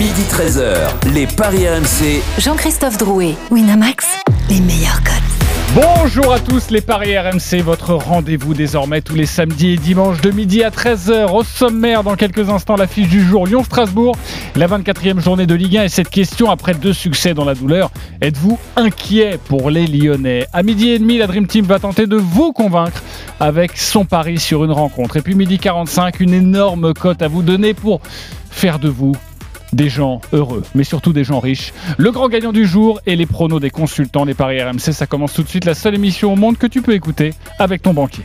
Midi 13h, les Paris RMC. Jean-Christophe Drouet, Winamax, les meilleurs codes. Bonjour à tous les Paris RMC, votre rendez-vous désormais tous les samedis et dimanches de midi à 13h. Au sommaire, dans quelques instants, l'affiche du jour Lyon-Strasbourg, la 24e journée de Ligue 1 et cette question après deux succès dans la douleur. Êtes-vous inquiet pour les Lyonnais? À midi et demi, la Dream Team va tenter de vous convaincre avec son pari sur une rencontre. Et puis midi 45, une énorme cote à vous donner pour faire de vous des gens heureux, mais surtout des gens riches. Le grand gagnant du jour et les pronos des consultants, les paris RMC, ça commence tout de suite, la seule émission au monde que tu peux écouter avec ton banquier.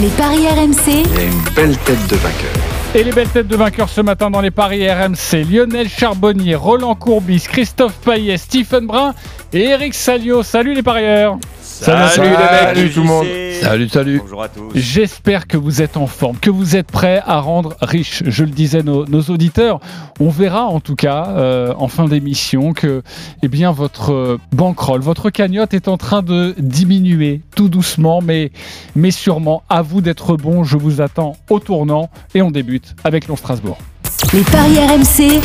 Les paris RMC, Il a une belle tête de vainqueur. Et les belles têtes de vainqueurs ce matin dans les paris RMC, Lionel Charbonnier, Roland Courbis, Christophe Payet, Stephen Brun et Eric Salio. Salut les parieurs Salut, les mecs, salut tout le monde. Salut, salut. Bonjour à tous. J'espère que vous êtes en forme, que vous êtes prêts à rendre riche. Je le disais nos, nos auditeurs. On verra en tout cas euh, en fin d'émission que eh bien votre euh, bankroll, votre cagnotte est en train de diminuer tout doucement, mais mais sûrement. À vous d'être bon. Je vous attends au tournant et on débute avec Lyon Strasbourg. les paris RMC,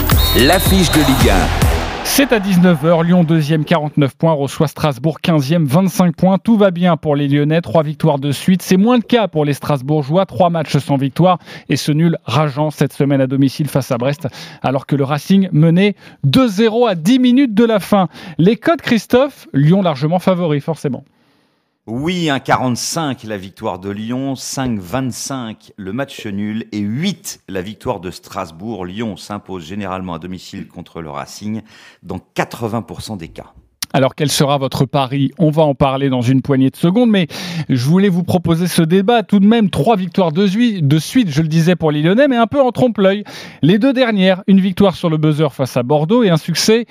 L'affiche de Ligue 1. C'est à 19h, Lyon 2e 49 points, reçoit Strasbourg 15e 25 points. Tout va bien pour les Lyonnais, trois victoires de suite. C'est moins le cas pour les Strasbourgeois, trois matchs sans victoire et ce nul rageant cette semaine à domicile face à Brest alors que le Racing menait 2-0 à 10 minutes de la fin. Les codes Christophe, Lyon largement favori forcément. Oui, 1,45 la victoire de Lyon, 5,25 le match nul et 8 la victoire de Strasbourg. Lyon s'impose généralement à domicile contre le Racing dans 80% des cas. Alors quel sera votre pari? On va en parler dans une poignée de secondes, mais je voulais vous proposer ce débat. Tout de même, trois victoires de, sui- de suite, je le disais pour les Lyonnais, mais un peu en trompe-l'œil. Les deux dernières, une victoire sur le buzzer face à Bordeaux et un succès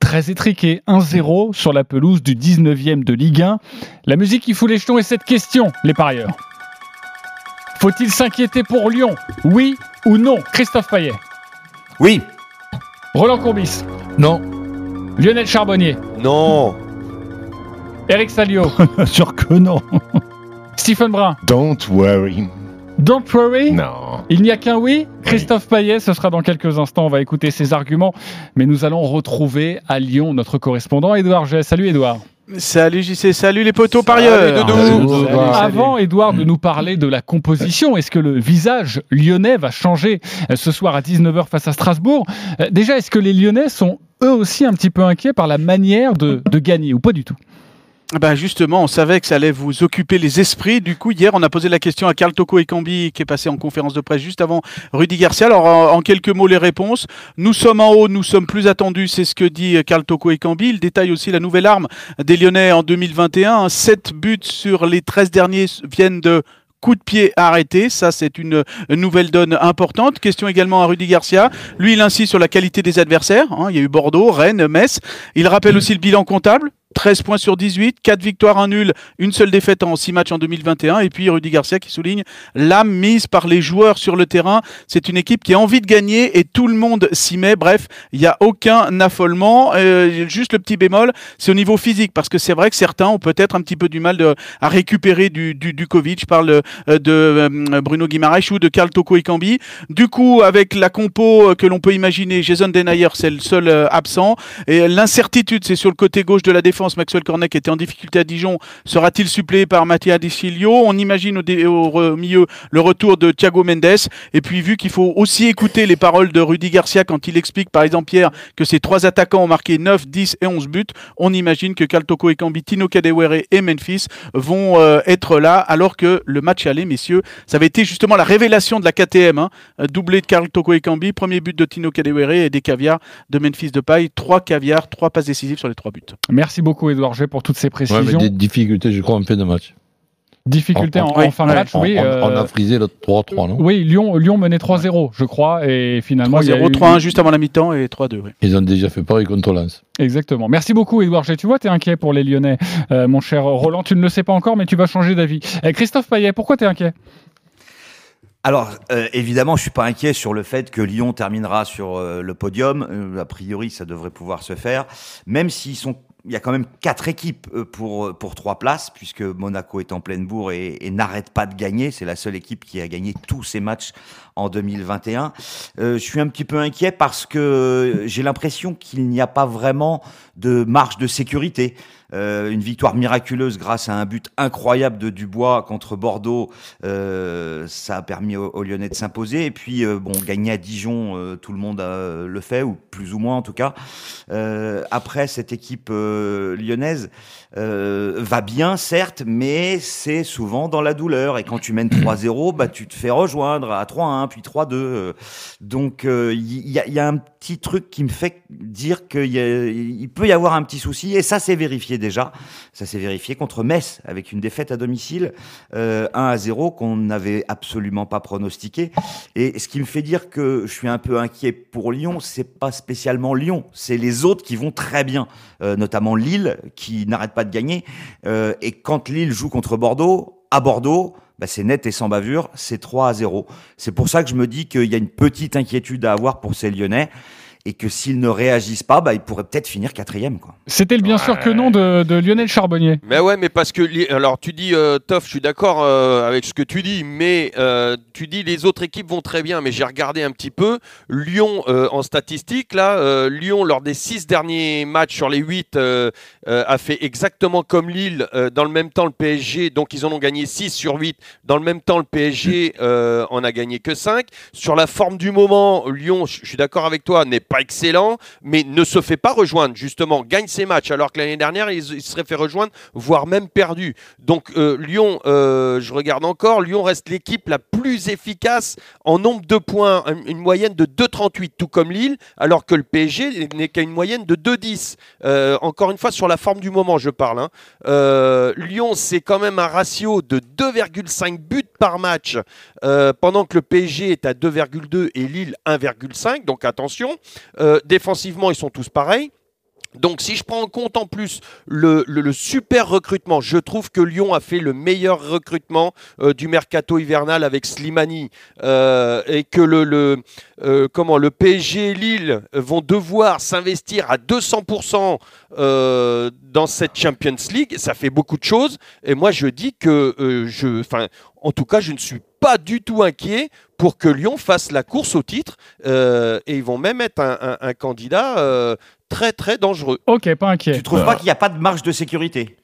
très étriqué, 1-0 sur la pelouse du 19e de Ligue 1. La musique qui fout les jetons est cette question, les parieurs. Faut-il s'inquiéter pour Lyon? Oui ou non? Christophe Payet, Oui, Roland Courbis, Non. Lionel Charbonnier, Non, Eric Salio, Sûr que non. Stephen Brun. don't worry. Don't worry. Non. Il n'y a qu'un oui. Christophe Payet, ce sera dans quelques instants. On va écouter ses arguments. Mais nous allons retrouver à Lyon notre correspondant Édouard J. Salut Édouard. Salut JC, salut les poteaux parieurs. Avant, Édouard, de nous parler de la composition, est-ce que le visage lyonnais va changer euh, ce soir à 19h face à Strasbourg? Euh, Déjà, est-ce que les Lyonnais sont eux aussi un petit peu inquiets par la manière de, de gagner ou pas du tout? Ben justement, on savait que ça allait vous occuper les esprits. Du coup, hier, on a posé la question à Carl Toko Ekambi, qui est passé en conférence de presse juste avant Rudy Garcia. Alors, en, quelques mots, les réponses. Nous sommes en haut, nous sommes plus attendus, c'est ce que dit Carl Toko Ekambi. Il détaille aussi la nouvelle arme des Lyonnais en 2021. 7 buts sur les 13 derniers viennent de coup de pied arrêté, ça c'est une nouvelle donne importante. Question également à Rudy Garcia. Lui, il insiste sur la qualité des adversaires. hein. Il y a eu Bordeaux, Rennes, Metz. Il rappelle aussi le bilan comptable. 13 points sur 18, 4 victoires, 1 nul, une seule défaite en 6 matchs en 2021. Et puis Rudy Garcia qui souligne l'âme mise par les joueurs sur le terrain. C'est une équipe qui a envie de gagner et tout le monde s'y met. Bref, il n'y a aucun affolement. Euh, juste le petit bémol, c'est au niveau physique parce que c'est vrai que certains ont peut-être un petit peu du mal de- à récupérer du, du, du Covid. Je parle euh, de euh, Bruno Guimaraes ou de Karl Toko Ekambi. Du coup, avec la compo euh, que l'on peut imaginer, Jason Denayer, c'est le seul absent. Et l'incertitude, c'est sur le côté gauche de la défense. Maxwell Cornet qui était en difficulté à Dijon. Sera-t-il suppléé par Mattia Desilio On imagine au, milieu le retour de Thiago Mendes. Et puis, vu qu'il faut aussi écouter les paroles de Rudy Garcia quand il explique, par exemple, Pierre, que ces trois attaquants ont marqué 9, 10 et 11 buts, on imagine que Kaltoko Ekambi, Tino Kadewere et Memphis vont euh, être là, alors que le match aller, messieurs, ça avait été justement la révélation de la KTM. Hein, Euh, doublé de Karl Toko Ekambi, premier but de Tino Kadewere et des caviars de Memphis de paille. Trois caviars, trois passes décisives sur les trois buts. Merci beaucoup Édouard G pour toutes ces Ouais, mais précisions. des difficultés, je crois, en fin de match. Difficulté en, fin de ouais, match, On, oui. on- euh, on a frisé le 3-3, non Oui, Lyon, Lyon menait 3-0, je crois, et finalement. il y a 3-0, eu- 3-1 juste avant la mi-temps et 3-2. oui. Ils ont déjà fait pareil contre Lens. Exactement. Merci beaucoup, Édouard G. Tu vois, tu es inquiet pour les Lyonnais, euh, mon cher Roland. Tu ne le sais pas encore, mais tu vas changer d'avis. Euh, Christophe Payet, pourquoi tu es inquiet? Alors, euh, évidemment, je suis pas inquiet sur le fait que Lyon terminera sur euh, le podium. Euh, a priori, ça devrait pouvoir se faire, même s'ils sont il y a quand même quatre équipes euh, pour, pour trois places, puisque Monaco est en pleine bourre et, et n'arrête pas de gagner. C'est la seule équipe qui a gagné tous ses matchs en 2021. Euh, je suis un petit peu inquiet parce que j'ai l'impression qu'il n'y a pas vraiment de marge de sécurité. Euh, une victoire miraculeuse grâce à un but incroyable de Dubois contre Bordeaux, euh, ça a permis aux, Lyonnais de s'imposer. Et puis, euh, bon, gagner à Dijon, tout le monde le fait, ou plus ou moins en tout cas. Après, cette équipe lyonnaise va bien, certes, mais c'est souvent dans la douleur. Et quand tu mènes 3-0, bah, tu te fais rejoindre à 3-1, puis 3-2. euh. Donc, il y, y a un petit truc qui me fait dire qu'il peut y avoir un petit souci. Et ça, c'est vérifié déjà. Ça s'est vérifié contre Metz, avec une défaite à domicile, euh, 1 à 0, qu'on n'avait absolument pas pronostiqué. Et ce qui me fait dire que je suis un peu inquiet pour Lyon, c'est pas spécialement Lyon, c'est les autres qui vont très bien, euh, notamment Lille, qui n'arrête pas de gagner. Euh, et quand Lille joue contre Bordeaux, à Bordeaux, bah, c'est net et sans bavure, c'est 3 à 0. C'est pour ça que je me dis qu'il y a une petite inquiétude à avoir pour ces Lyonnais. Et que s'ils ne réagissent pas, bah, ils pourraient peut-être finir quatrième. Quoi. C'était le bien sûr que non de, de Lionel Charbonnier. Mais ouais, mais parce que alors tu dis euh, Toff, je suis d'accord euh, avec ce que tu dis, mais euh, tu dis les autres équipes vont très bien, mais j'ai regardé un petit peu Lyon euh, en statistique là, euh, Lyon lors des six derniers matchs sur les huit euh, euh, a fait exactement comme Lille. euh, dans le même temps, le PSG, donc ils en ont gagné 6 sur 8. Dans le même temps, le PSG euh, en a gagné que 5. Sur la forme du moment, Lyon, je je suis d'accord avec toi, n'est pas excellent, mais ne se fait pas rejoindre, justement, gagne ses matchs, alors que l'année dernière, il se seraient fait rejoindre, voire même perdu. Donc euh, Lyon, euh, je regarde encore, Lyon reste l'équipe la plus efficace en nombre de points, une, moyenne de 2,38, tout comme Lille, alors que le PSG n'est qu'à une moyenne de 2,10. Euh, encore une fois, sur la forme du moment, je parle. hein. Lyon, c'est quand même un ratio de 2,5 buts par match, pendant que le PSG est à 2,2 et Lille 1,5. Donc attention, défensivement, ils sont tous pareils. Donc si je prends en compte en plus le, super recrutement, je trouve que Lyon a fait le meilleur recrutement euh, du mercato hivernal avec Slimani euh, et que le, euh, comment, le PSG et Lille vont devoir s'investir à 200% euh, dans cette Champions League. Ça fait beaucoup de choses et moi je dis que je, enfin, en tout cas je ne suis pas du tout inquiet pour que Lyon fasse la course au titre et ils vont même être un, candidat très très dangereux. Ok, pas inquiet. Tu trouves pas qu'il n'y a pas de marge de sécurité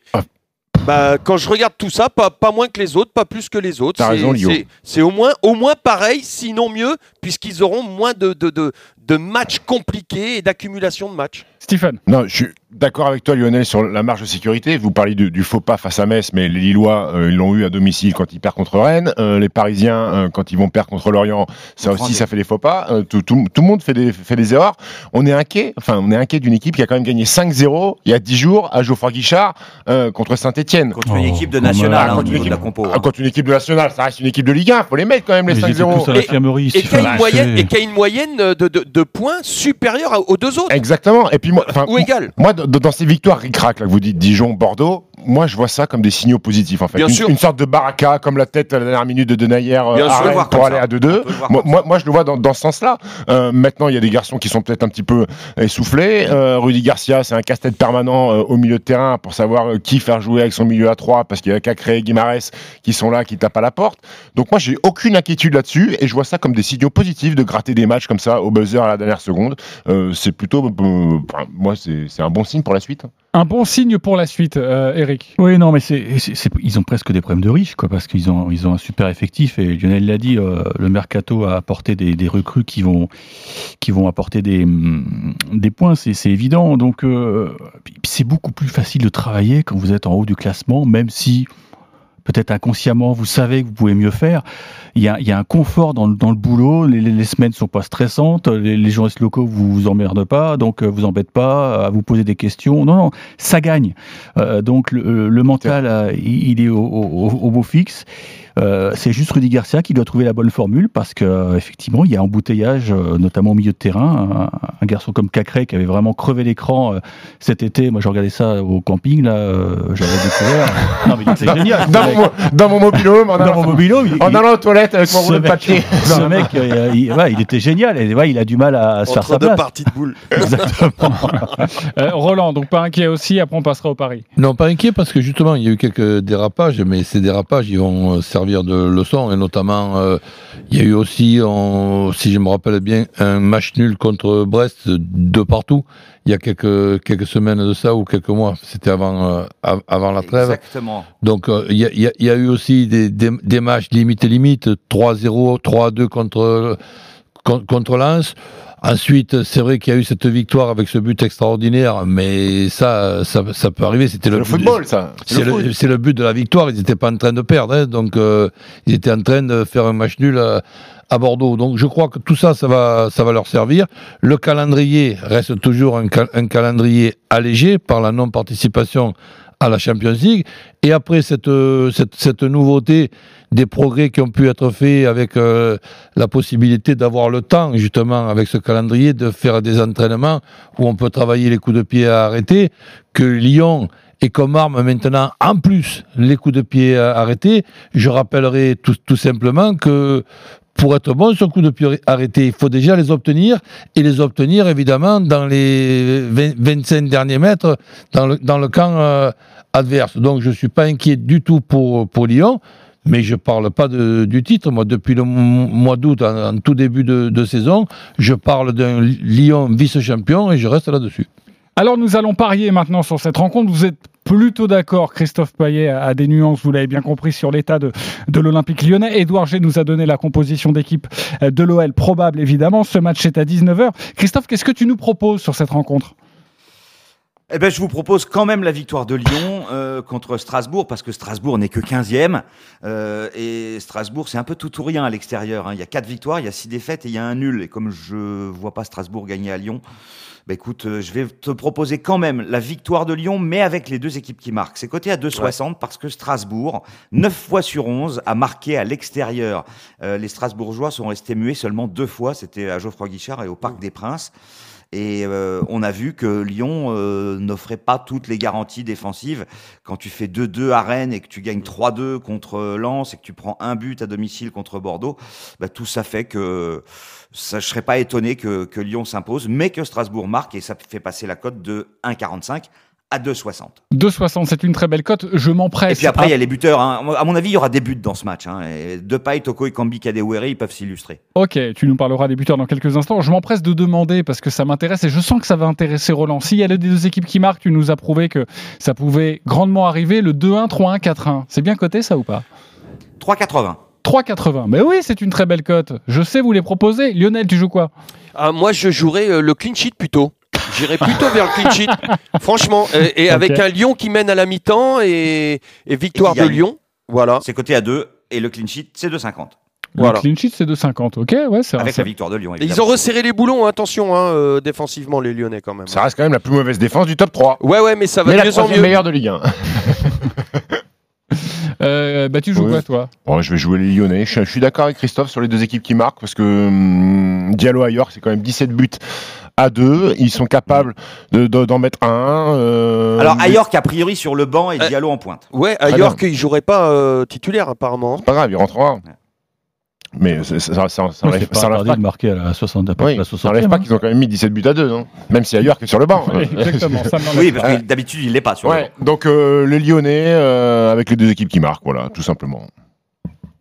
Bah, quand je regarde tout ça, pas, pas moins que les autres, pas plus que les autres. T'as C'est- raison, Lio. c'est- C'est au moins, au moins pareil, sinon mieux, puisqu'ils auront moins de, de, de, de matchs compliqués et d'accumulation de matchs. Stephen. Non, je suis d'accord avec toi, Lionel, sur la marge de sécurité. Vous parlez du, du faux pas face à Metz, mais les Lillois, euh, ils l'ont eu à domicile quand ils perdent contre Rennes. Euh, les Parisiens, euh, quand ils vont perdre contre Lorient, ça On aussi, ça fait des faux pas. Euh, tout, tout- tout le monde fait des, fait des erreurs. On est inquiet. Enfin, on est inquiet d'une équipe qui a quand même gagné 5-0 il y a 10 jours à Geoffroy Guichard euh, contre Saint-Etienne. contre une Oh, équipe de nationale hein, au Contre une niveau de la équipe- compo. Ah, hein. Contre une équipe de nationale, ça reste une équipe de Ligue 1. Faut les mettre quand même, les Ils étaient 5-0. tous à Et- Et qui a une moyenne, C'est- et qui a une moyenne de, de, de points supérieure aux deux autres, Exactement. Et puis moi, enfin, ou égale. Moi, dans ces victoires ric-rac, là, vous dites Dijon, Bordeaux, moi, je vois ça comme des signaux positifs, en fait. Bien une, sûr. une sorte de baraka, comme la tête à la dernière minute de Denayer euh, à Rennes pour aller ça. à 2-2. On peut le voir Moi, moi, moi, je le vois dans, dans ce sens-là. Euh, maintenant, il y a des garçons qui sont peut-être un petit peu essoufflés. Euh, Rudy Garcia, c'est un casse-tête permanent au milieu de terrain pour savoir qui faire jouer avec son milieu à 3, parce qu'il y a Cacré et Guimarès qui sont là, qui tapent à la porte. Donc moi, j'ai aucune inquiétude là-dessus, et je vois ça comme des signaux positifs de gratter des matchs comme ça au buzzer à la dernière seconde. C'est plutôt, moi, c'est c'est un bon signe pour la suite. Un bon signe pour la suite, euh, Eric. Oui, non, mais c'est, ils ont presque des problèmes de riches, quoi, parce qu'ils ont, ils ont un super effectif. Et Lionel l'a dit, euh, le mercato a apporté des, des recrues qui vont, qui vont apporter des, hum, des points, c'est, évident. Donc, euh, c'est beaucoup plus facile de travailler quand vous êtes en haut du classement, même si peut-être inconsciemment vous savez que vous pouvez mieux faire. Il y a, il y a un confort dans, le- dans le boulot. Les, les, les semaines sont pas stressantes. Les, les journalistes locaux vous vous emmerdent pas, donc euh, vous embêtent pas à vous poser des questions. Non, non, ça gagne. Euh, donc le, le mental, euh, il il est au, au, au beau fixe. Euh, c'est juste Rudy Garcia qui doit trouver la bonne formule parce que euh, effectivement il y a embouteillage, euh, notamment au milieu de terrain. Un, un garçon comme Cacré qui avait vraiment crevé l'écran cet été. Moi, j'ai regardé ça au camping là. J'avais découvert. non, mais il était génial. Il mon, dans mon mobilhome, en Dans allant, mon mobilo, il- en il- allant aux toilettes avec mon rouleau de mec- papier. ce mec, euh, il, ouais, il était génial. Et ouais, il a du mal à, à se faire sa deux place. parties de boules. Exactement. Euh, Roland, donc pas inquiet aussi, après on passera au Paris. Non, pas inquiet parce que justement, il y a eu quelques dérapages, mais ces dérapages, ils vont euh, servir de leçon. Et notamment, euh, il y a eu aussi, si je me rappelle bien, un match nul contre Brest de partout. Il y a quelques, quelques semaines de ça ou quelques mois. C'était avant, euh, av- avant la trêve. Exactement. Donc, euh, il y, y a- il y a eu aussi des, des, des matchs limite limite, 3-0, 3-2 contre, con- contre Lens. Ensuite, c'est vrai qu'il y a eu cette victoire avec ce but extraordinaire, mais ça, ça, ça peut arriver. C'était C'est le, football, ça. C'est le, but de la victoire. Ils n'étaient pas en train de perdre, hein. donc euh, ils étaient en train de faire un match nul à, à Bordeaux. Donc je crois que tout ça, ça va, ça va leur servir. Le calendrier reste toujours un, cal- un calendrier allégé par la non-participation à la Champions League. Et après cette, euh, cette, cette nouveauté des progrès qui ont pu être faits avec euh, la possibilité d'avoir le temps, justement, avec ce calendrier, de faire des entraînements où on peut travailler les coups de pied à arrêter, que Lyon et comme arme maintenant, en plus, les coups de pied à arrêter, je rappellerai tout simplement que pour être bon sur coup de pied arrêté, il faut déjà les obtenir, et les obtenir évidemment dans les 20 25 derniers mètres dans le, le camp euh, adverse. Donc je ne suis pas inquiet du tout pour, pour Lyon, mais je ne parle pas du titre. Moi, depuis le mois d'août, en, en tout début de, de saison, je parle d'un Lyon vice-champion et je reste là-dessus. Alors nous allons parier maintenant sur cette rencontre. Vous êtes plutôt d'accord, Christophe Payet a des nuances, vous l'avez bien compris, sur l'état de, de l'Olympique lyonnais. Édouard G nous a donné la composition d'équipe de l'OL, probable évidemment. Ce match est à 19h. Christophe, qu'est-ce que tu nous proposes sur cette rencontre? Eh ben, je vous propose quand même la victoire de Lyon euh, contre Strasbourg, parce que Strasbourg n'est que 15e. euh, et Strasbourg, c'est un peu tout ou rien à l'extérieur. hein. Il y a quatre victoires, il y a six défaites et il y a un nul. Et comme je vois pas Strasbourg gagner à Lyon, bah écoute, euh, je vais te proposer quand même la victoire de Lyon, mais avec les deux équipes qui marquent. C'est coté à 2,60 parce que Strasbourg, 9 fois sur 11, a marqué à l'extérieur. Euh, les Strasbourgeois sont restés muets seulement deux fois. C'était à Geoffroy Guichard et au Parc des Princes. Et euh, on a vu que Lyon euh, n'offrait pas toutes les garanties défensives. Quand tu fais 2-2 à Rennes et que tu gagnes 3-2 contre Lens et que tu prends un but à domicile contre Bordeaux, bah, tout ça fait que ça, je serais pas étonné que, que Lyon s'impose, mais que Strasbourg marque et ça fait passer la cote de 1,45 à 2,60. 2,60, c'est une très belle cote. Je m'empresse. Et puis après, à- il y a les buteurs. hein. À mon avis, il y aura des buts dans ce match. Hein. Et Depay, Toko et Kambi, Kadewere, ils peuvent s'illustrer. Ok, tu nous parleras des buteurs dans quelques instants. Je m'empresse de demander parce que ça m'intéresse et je sens que ça va intéresser Roland. S'il y a les deux équipes qui marquent, tu nous as prouvé que ça pouvait grandement arriver. Le 2-1, 3-1, 4-1. C'est bien coté ça ou pas? 3,80. 3,80. Mais oui, c'est une très belle cote. Je sais vous les proposer. Lionel, tu joues quoi? Ah, moi, je jouerais euh, le clean sheet plutôt. J'irais plutôt vers le clean sheet. Franchement. Et, et avec un Lyon qui mène à la mi-temps et, et victoire Et de. Lyon. Voilà. C'est coté à 2 et le clean sheet, c'est 2,50. Voilà. Le clean sheet, c'est 2,50. Ok, ouais, c'est Avec la victoire de Lyon. Ils ont resserré les boulons, hein, attention, hein, euh, défensivement, les Lyonnais quand même. Ça reste quand même la plus mauvaise défense du top 3. Ouais, ouais, mais ça va Mais de mieux en mieux. meilleure de Ligue 1. Euh, bah, tu joues Oui. quoi, toi? Bon, je vais jouer les Lyonnais. Je, je suis d'accord avec Christophe sur les deux équipes qui marquent parce que hum, Diallo à York, c'est quand même 17 buts à 2. Ils sont capables de- de- d'en mettre un. euh, Alors, mais à York, a priori, sur le banc et Euh, Diallo en pointe. Ouais, à Très York, ils joueraient pas euh, titulaire apparemment. C'est pas grave, il rentrera. Mais ça, ça, ça, ça Ouais, enlève- c'est pas de marquer à la 60 à Oui, la ça enlève 60e, pas hein. qu'ils ont quand même mis 17 buts à 2, non Même si York est sur le banc. Exactement, ça m'en Oui, parce que d'habitude, il l'est pas sur le Ouais, donc euh, les Lyonnais euh, avec les deux équipes qui marquent, voilà, tout simplement.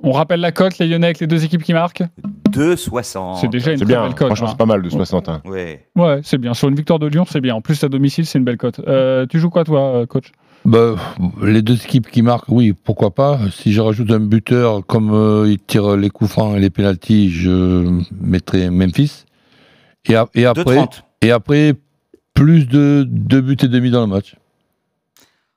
On rappelle la cote, les Lyonnais avec les deux équipes qui marquent 2,60. C'est déjà une très bien, belle cote. franchement, hein. c'est pas mal de 60. hein. Ouais. Ouais, c'est bien. Sur une victoire de Lyon, c'est bien. En plus, à domicile, c'est une belle cote. Euh, tu joues quoi, toi, euh, coach? Bah, les deux équipes qui marquent, oui, pourquoi pas. Si je rajoute un buteur, comme euh, il tire les coups francs et les pénalties, je mettrai Memphis. Et, a- et après, 2,30. et après, plus de deux buts et demi dans le match.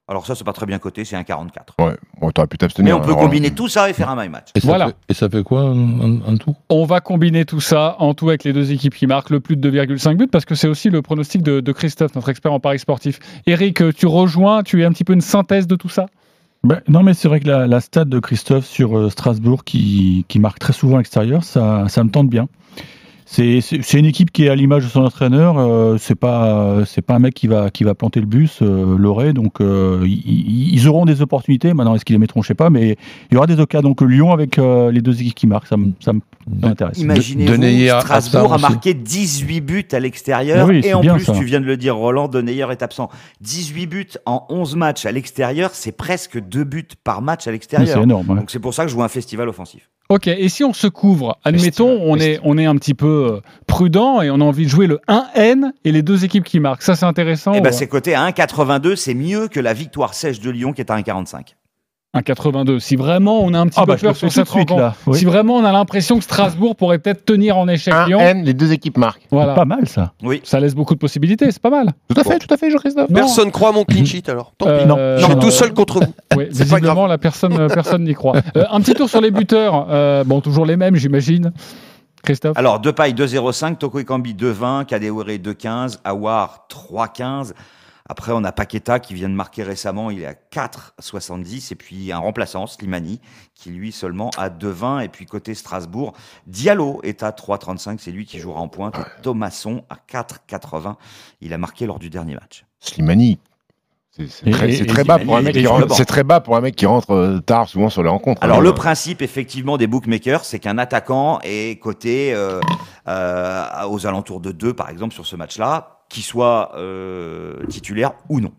Alors, ça, c'est pas très bien coté, c'est 1,44. Ouais, bon, t'aurais pu Mais t'abstenir. on peut alors, combiner tout ça et faire un my match. Et ça, Voilà. fait, et ça fait quoi en, tout? On va combiner tout ça en tout avec les deux équipes qui marquent le plus de 2,5 buts parce que c'est aussi le pronostic de, de Christophe, notre expert en paris sportif. Eric, tu rejoins, tu es un petit peu une synthèse de tout ça? Ben, non, mais c'est vrai que la, la stat de Christophe sur euh, Strasbourg qui, qui marque très souvent à l'extérieur, ça, ça me tente bien. C'est une équipe qui est à l'image de son entraîneur. euh, c'est pas c'est pas un mec qui va qui va planter le bus, euh, Loré. Donc euh, ils, ils auront des opportunités. Maintenant, est-ce qu'ils les mettront? Je sais pas, mais il y aura des occasions. Donc Lyon avec euh, les deux équipes qui marquent, ça m'intéresse. A- Strasbourg a marqué 18 buts à l'extérieur Oui, et en bien, plus, ça. tu viens de le dire, Roland, Denayer est absent. 18 buts en 11 matchs à l'extérieur, c'est presque 2 buts par match à l'extérieur. C'est énorme. ouais. Donc c'est pour ça que je joue un festival offensif. Ok, et si on se couvre, admettons, on est, on est un petit peu euh, prudent et on a envie de jouer le 1N et les deux équipes qui marquent. Ça, c'est intéressant. Ou ben pas c'est coté à 1,82, c'est mieux que la victoire sèche de Lyon qui est à 1,45. 1,82. Si vraiment on a un petit Ah peu bah, peur sur cette suite, rencontre, là. Oui. si vraiment on a l'impression que Strasbourg pourrait peut-être tenir en échec Un Lyon, N, les deux équipes marquent. voilà, Pas mal ça. Oui. ça laisse beaucoup de possibilités, c'est pas mal. Tout à fait, tout à fait, Jean-Christophe. Personne croit à mon clean sheet alors. Tant pis. Euh, Non, Je suis non, tout seul contre vous. Oui, pas visiblement, la personne, euh, personne n'y croit. Euh, un petit tour sur les buteurs. Euh, bon, toujours les mêmes, j'imagine. Christophe Alors, Depay 2,05, Toko Ekambi 2,20, Kadewere 2,15, Awar 3,15. Après, on a Paqueta qui vient de marquer récemment, il est à 4,70. Et puis un remplaçant, Slimani, qui lui seulement à 2,20. Et puis côté Strasbourg, Diallo est à 3,35. C'est lui qui jouera en pointe. Et Thomasson à 4,80. Il a marqué lors du dernier match. Slimani. C'est très, bas pour un mec qui rentre. C'est très bas pour un mec qui rentre euh, tard souvent sur les rencontres. Alors hein. le principe effectivement des bookmakers, c'est qu'un attaquant est coté euh, euh, aux alentours de 2 par exemple sur ce match-là, qu'il soit euh, titulaire ou non.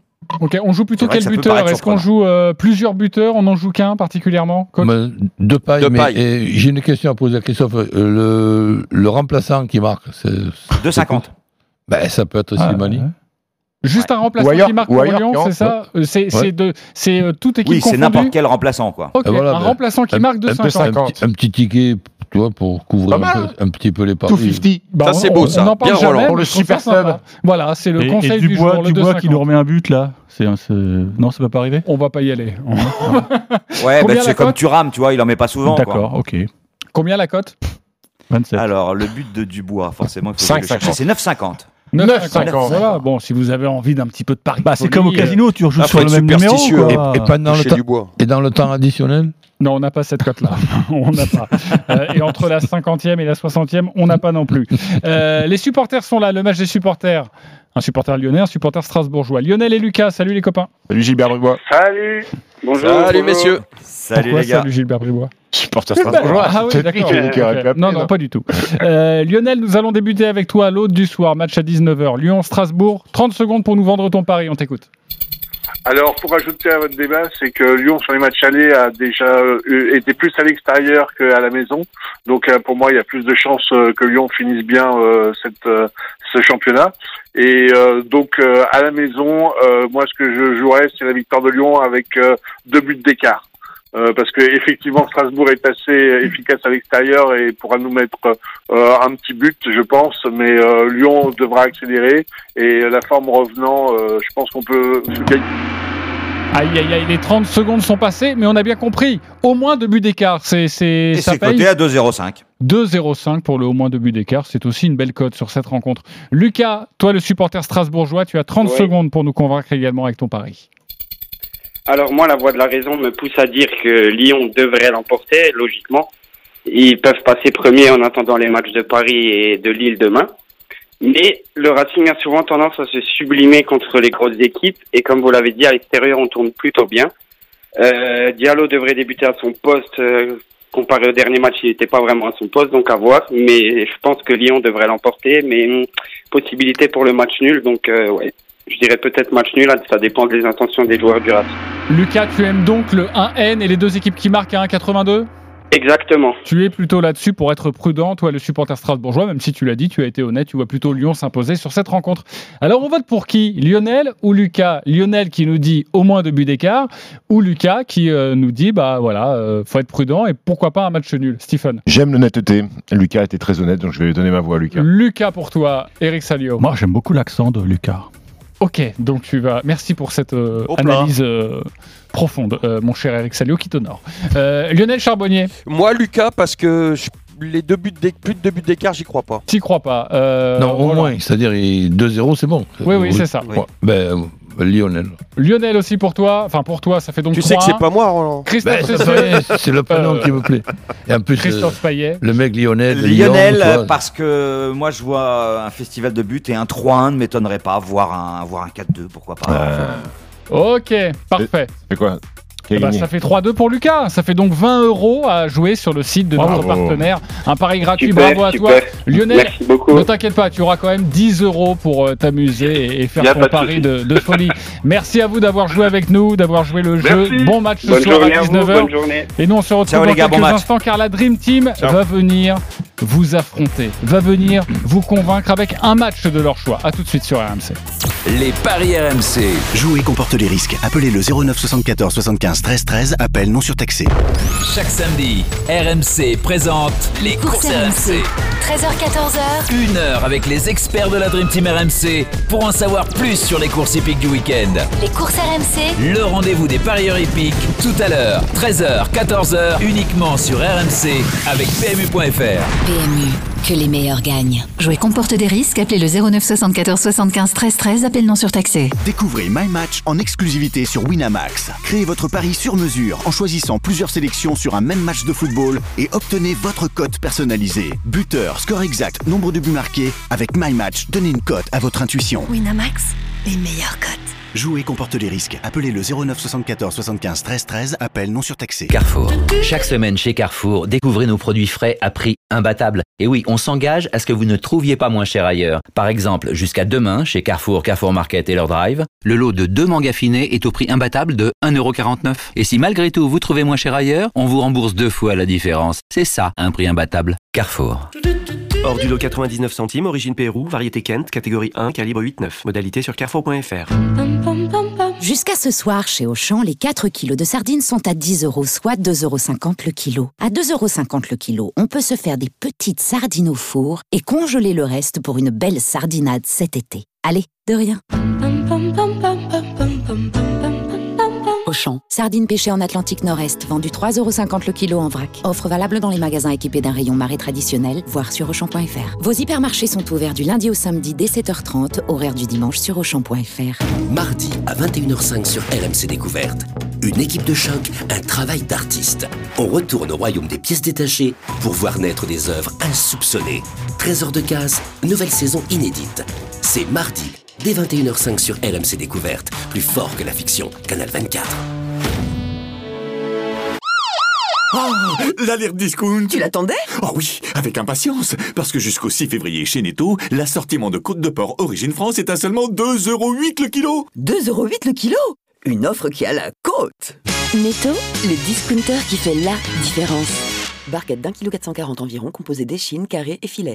Ok, on joue plutôt quel buteur? Est-ce qu'on joue euh, plusieurs buteurs? On en joue qu'un particulièrement Mais De paille, De j'ai une question à poser à Christophe. Euh, Le, le remplaçant qui marque, c'est. 2,50. Ben, ça peut être Ah, Slimani. ouais. Juste un remplaçant ailleurs- qui marque ou pour ailleurs Lyon, c'est ça? C'est c'est de- c'est, euh, toute équipe Oui, c'est n'importe quel remplaçant quoi. Voilà, un ben, remplaçant qui un- marque un 2,50. peu cinq. Un petit, un petit ticket, tu vois, pour couvrir Pas un, mal. peu- un petit peu les paris. 50. Bah, Ça, c'est beau, ça. On en parle Bien jamais, Roland. Pour le super sympa. Voilà, c'est le Et, conseil et du Dubois, jour, le Dubois qui 2,50. nous remet un but là. C'est un- c'est- non, ça peut pas arriver. On va pas y aller. Ouais, bah, c'est comme cote? Thuram, tu vois, il en met pas souvent. quoi. D'accord, ok. Combien la cote? 27. Alors le but de Dubois, forcément, il faut Cinq le chercher, c'est 9,50. 9,50. Voilà, bon, si vous avez envie d'un petit peu de pari. Bah, c'est comme au euh, casino, tu rejoues là, sur le même numéro. quoi. Et, le temps, Dubois. et dans le temps additionnel Non, on n'a pas cette cote-là. on n'a pas. Euh, et entre la 50e et la 60e, on n'a pas non plus. Euh, les supporters sont là. Le match des supporters. Un supporter lyonnais, un supporter strasbourgeois. Lionel et Lucas, salut les copains. Salut Gilbert Dubois. Salut Bonjour Salut bonjour. messieurs. Salut Pourquoi les gars. Salut Gilbert Bribois. Supporter strasbourgeois. Ah oui, d'accord. qui a- qui aurait pu Ok. appeler, Non, non, pas du tout. Euh, Lionel, nous allons débuter avec toi l'autre du soir, match à 19h. Lyon-Strasbourg. 30 secondes pour nous vendre ton pari, on t'écoute. Alors, pour ajouter à votre débat, c'est que Lyon, sur les matchs allés, a déjà euh, été plus à l'extérieur qu'à la maison. Donc, euh, pour moi, il y a plus de chances euh, que Lyon finisse bien euh, ce championnat. Et donc, à la maison, moi, ce que je jouerais, c'est la victoire de Lyon avec deux buts d'écart. Euh, parce que effectivement Strasbourg est assez efficace à l'extérieur et pourra nous mettre euh, un petit but, je pense. Mais euh, Lyon devra accélérer et la forme revenant, euh, je pense qu'on peut gagner. Aïe, aïe, aïe, les 30 secondes sont passées, mais on a bien compris. Au moins deux buts d'écart. C'est, c'est, Et ça c'est coté à 2,05. 2-0-5 pour le au moins deux buts d'écart. C'est aussi une belle cote sur cette rencontre. Lucas, toi le supporter strasbourgeois, tu as 30 Oui. secondes pour nous convaincre également avec ton pari. Alors moi, la voix de la raison me pousse à dire que Lyon devrait l'emporter, logiquement. Ils peuvent passer premier en attendant les matchs de Paris et de Lille demain. Mais le Racing a souvent tendance à se sublimer contre les grosses équipes. Et comme vous l'avez dit, à l'extérieur, on tourne plutôt bien. Euh, Diallo devrait débuter à son poste. euh, comparé au dernier match, il n'était pas vraiment à son poste, donc à voir. Mais je pense que Lyon devrait l'emporter. Mais hum, possibilité pour le match nul. Donc euh, ouais, je dirais peut-être match nul. Ça dépend des intentions des joueurs du Racing. Lucas, tu aimes donc le 1N et les deux équipes qui marquent à 1,82 Exactement. Tu es plutôt là-dessus pour être prudent, toi le supporter strasbourgeois, même si tu l'as dit, tu as été honnête, tu vois plutôt Lyon s'imposer sur cette rencontre. Alors on vote pour qui? Lionel ou Lucas? Lionel qui nous dit au moins deux buts d'écart, ou Lucas qui euh, nous dit bah voilà, euh, faut être prudent et pourquoi pas un match nul? Stephen. J'aime l'honnêteté. Lucas était très honnête, donc je vais donner ma voix à Lucas. Lucas pour toi, Eric Salio. Moi, j'aime beaucoup l'accent de Lucas. Ok, donc tu vas. Merci pour cette euh, analyse euh, profonde, euh, mon cher Eric Salio qui t'honore. Euh, Lionel Charbonnier, Moi, Lucas, parce que je- les deux buts plus de deux buts d'écart, j'y crois pas. t'y crois pas Euh, Non, au moins, c'est-à-dire il- 2-0, c'est bon. Oui, oui, c'est ça. Ouais. Ben, Lionel. Lionel aussi pour toi. Enfin, pour toi, ça fait donc Tu sais que 3-1. c'est pas moi, Roland. Christophe Ben, c'est- le prénom Euh, qui me plaît. Et en plus, Christophe euh, Payet. le mec Lionel. Lionel, parce que moi je vois un festival de buts et un 3-1 ne m'étonnerait pas, voire un, voire un 4-2, pourquoi pas. Ok, parfait. C'est quoi? A Eh ben, ça fait 3-2 pour Lucas. Ça fait donc 20 euros à jouer sur le site de notre Bravo. partenaire. Un pari gratuit. Super, Bravo à super. toi. Lionel, Merci beaucoup. ne t'inquiète pas, tu auras quand même 10 euros pour euh, t'amuser et, faire a ton de pari de, de folie. Merci à vous d'avoir joué avec nous, d'avoir joué le jeu. Merci. Bon match ce Bonne soir à à vous, 19h. bonne journée. Et nous, on se retrouve Ciao, dans gars, quelques bon match. instants car la Dream Team va venir vous affronter, va venir vous convaincre avec un match de leur choix. À tout de suite sur RMC. Les paris RMC. Jouer comporte les risques. Appelez le 09 74 75 13 13. Appel non surtaxé. Chaque samedi, RMC présente les courses RMC. 13h14h. Une heure avec les experts de la Dream Team RMC pour en savoir plus sur les courses hippiques du week-end. Les courses RMC. Le rendez-vous des parieurs hippiques tout à l'heure, 13h, 14h, uniquement sur RMC avec PMU.fr. PMU, que les meilleurs gagnent. Jouer comporte des risques. Appelez le 09 74 75 13 13. Appel non surtaxé. Découvrez My Match en exclusivité sur Winamax. Créez votre pari sur mesure en choisissant plusieurs sélections sur un même match de football et obtenez votre cote personnalisée. Buteur, score exact, nombre de buts marqués. Avec My Match, donnez une cote à votre intuition. Winamax, les meilleurs cotes. Jouer comporte les risques. Appelez le 09 74 75 13 13. Appel non surtaxé. Carrefour. Chaque semaine chez Carrefour, découvrez nos produits frais à prix imbattable. Et oui, on s'engage à ce que vous ne trouviez pas moins cher ailleurs. Par exemple, jusqu'à demain, chez Carrefour, Carrefour Market et leur drive, le lot de deux mangas affinés est au prix imbattable de 1,49€. Et si malgré tout vous trouvez moins cher ailleurs, on vous rembourse deux fois la différence. C'est ça, un prix imbattable. Carrefour. Hors du lot 99 centimes, origine Pérou, variété Kent, catégorie 1, calibre 8-9. Modalité sur carrefour.fr. Jusqu'à ce soir, chez Auchan, les 4 kilos de sardines sont à 10 euros, soit 2,50 euros le kilo. À 2,50 euros le kilo, on peut se faire des petites sardines au four et congeler le reste pour une belle sardinade cet été. Allez, de rien. Auchan. Sardines pêchées en Atlantique Nord-Est, vendues 3,50 euros le kilo en vrac. Offre valable dans les magasins équipés d'un rayon marée traditionnel, voire sur Auchan.fr. Vos hypermarchés sont ouverts du lundi au samedi dès 7h30, horaire du dimanche sur Auchan.fr. Mardi à 21h05 sur RMC Découverte. Une équipe de choc, un travail d'artiste. On retourne au royaume des pièces détachées pour voir naître des œuvres insoupçonnées. Trésor de casse, nouvelle saison inédite. C'est mardi, dès 21h05 sur RMC Découverte. Plus fort que la fiction, Canal 24. Oh, l'alerte discount Tu l'attendais? Oh oui, avec impatience, parce que jusqu'au 6 février chez Netto, l'assortiment de côte de porc Origine France est à seulement 2,08€ le kilo 2,08€ le kilo? Une offre qui a la côte Netto, le discounter qui fait la différence. Barquette d'un kilo 440 environ, composée d'échine, carré et filet.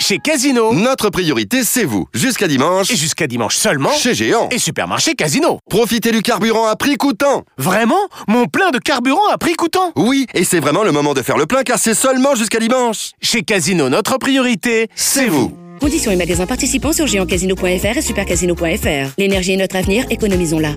Chez Casino, notre priorité c'est vous. Jusqu'à dimanche. Et jusqu'à dimanche seulement. Chez Géant. Et Supermarché Casino. Profitez du carburant à prix coûtant. Vraiment? Mon plein de carburant à prix coûtant? Oui, et c'est vraiment le moment de faire le plein car c'est seulement jusqu'à dimanche. Chez Casino, notre priorité c'est vous. Conditions et magasins participants sur géantcasino.fr et supercasino.fr. L'énergie est notre avenir, économisons-la.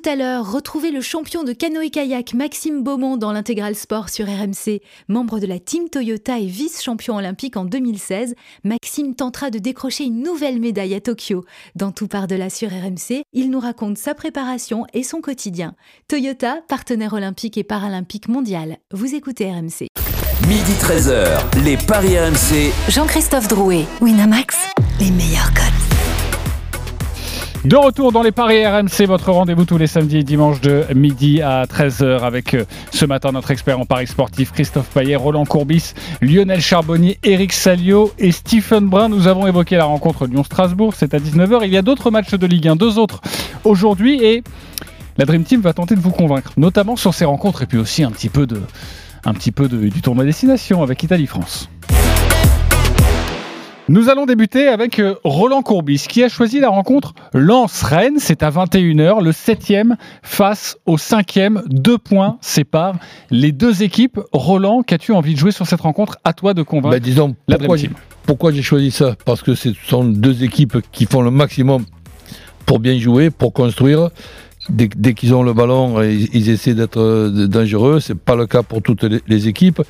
Tout à l'heure, retrouvez le champion de canoë-kayak Maxime Beaumont dans l'intégral sport sur RMC. Membre de la team Toyota et vice-champion olympique en 2016, Maxime tentera de décrocher une nouvelle médaille à Tokyo. Dans Tout par delà sur RMC, il nous raconte sa préparation et son quotidien. Toyota, partenaire olympique et paralympique mondial. Vous écoutez RMC. Midi 13h, les paris RMC. Jean-Christophe Drouet, Winamax, les meilleurs cotes. De retour dans les paris RMC, votre rendez-vous tous les samedis et dimanches de midi à 13h avec euh, ce matin notre expert en paris sportif Christophe Payet, Roland Courbis, Lionel Charbonnier, Eric Salio et Stephen Brun. Nous avons évoqué la rencontre Lyon-Strasbourg, c'est à 19h. Il y a d'autres matchs de Ligue 1, deux autres aujourd'hui et la Dream Team va tenter de vous convaincre, notamment sur ces rencontres et puis aussi un petit peu, de, un de, du tournoi destination avec Italie-France. Nous allons débuter avec euh, Roland Courbis qui a choisi la rencontre Lens-Rennes. C'est à 21h, le 7e face au 5e. Deux points séparent les deux équipes. Roland, qu'as-tu envie de jouer sur cette rencontre? À toi de convaincre Ben, disons, la pourquoi j'ai, pourquoi j'ai choisi ça? Parce que ce sont deux équipes qui font le maximum pour bien jouer, pour construire. Dès, dès qu'ils ont le ballon, ils, ils essaient d'être euh, dangereux. C'est pas le cas pour toutes les, les équipes.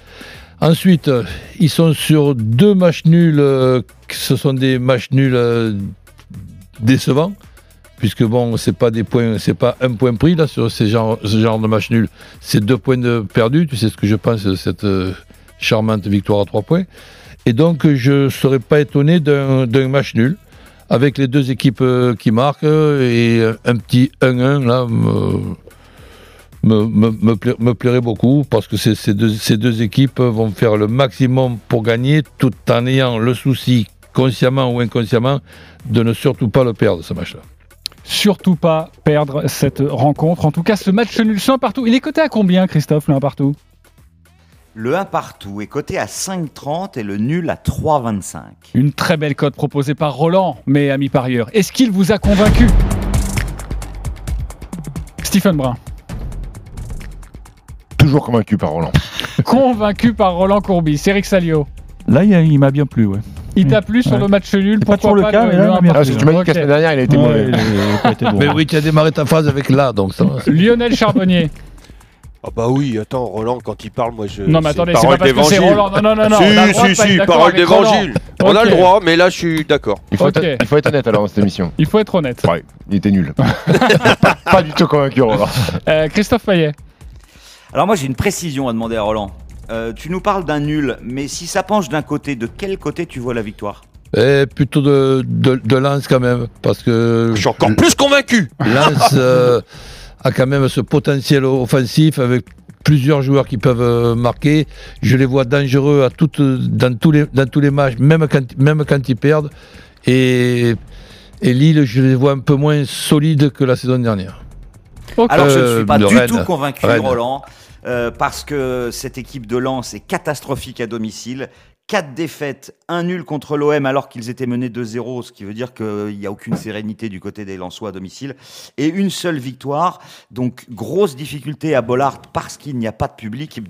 Ensuite, euh, ils sont sur deux matchs nuls. euh, ce sont des matchs nuls euh, décevants, puisque bon, c'est pas des points, c'est pas un point pris là sur ces ce genre de match nul. C'est deux points de perdus. Tu sais ce que je pense de cette charmante victoire à trois points. Et donc, je serais pas étonné d'un match nul avec les deux équipes qui marquent et un petit 1-1 là. Me- me, me, me pla- me plairait beaucoup parce que ces, ces deux, ces deux équipes vont faire le maximum pour gagner tout en ayant le souci, consciemment ou inconsciemment, de ne surtout pas le perdre ce match-là. Surtout pas perdre cette rencontre. En tout cas, ce match nul sans partout. Il est coté à combien, Christophe, le 1 partout? Le 1 partout est coté à 5,30 et le nul à 3,25. Une très belle cote proposée par Roland, mais ami parieur. Est-ce qu'il vous a convaincu? Stephen Brun. Toujours convaincu par Roland. Convaincu par Roland Courbis. Eric Salio. Là, il, m'a bien plu, ouais. Il t'a plu sur Ouais. le match nul C'est pas Pourquoi toujours le cas, mais là, il m'a 1 bien partout Ah, tu m'as dit que la semaine dernière, il a été mauvais. bon. Mais oui, tu as démarré ta phrase avec là, donc ça va. Lionel Charbonnier. Ah bah oui, attends, Roland, quand il parle, moi je. Non, mais attendez, c'est pas parce que c'est. Roland. Non, non, non, non, Si, si, si, parole d'évangile. On a le droit, mais là je suis d'accord. Il faut, être, il faut être honnête alors dans cette émission. Il faut être honnête. Ouais, il était nul. pas, pas du tout convaincu, Roland. Euh, Christophe Payet. Alors moi j'ai une précision à demander à Roland. Euh, tu nous parles d'un nul, mais si ça penche d'un côté, de quel côté tu vois la victoire? Et plutôt de, de, de Lens quand même, parce que. Je suis encore plus convaincu. Lens euh, a quand même ce potentiel offensif avec plusieurs joueurs qui peuvent euh, marquer. Je les vois dangereux à toutes, dans, tous les, dans tous les matchs, même quand, même quand ils perdent. Et, et Lille, je les vois un peu moins solides que la saison dernière. Alors je ne Euh, suis pas de du Rennes. tout convaincu, Rennes. Roland, euh, parce que cette équipe de Lens est catastrophique à domicile. Quatre défaites, un nul contre l'OM alors qu'ils étaient menés 2-0, ce qui veut dire qu'il n'y a aucune sérénité du côté des Lensois à domicile. Et une seule victoire. Donc grosse difficulté à Bollard parce qu'il n'y a pas de public.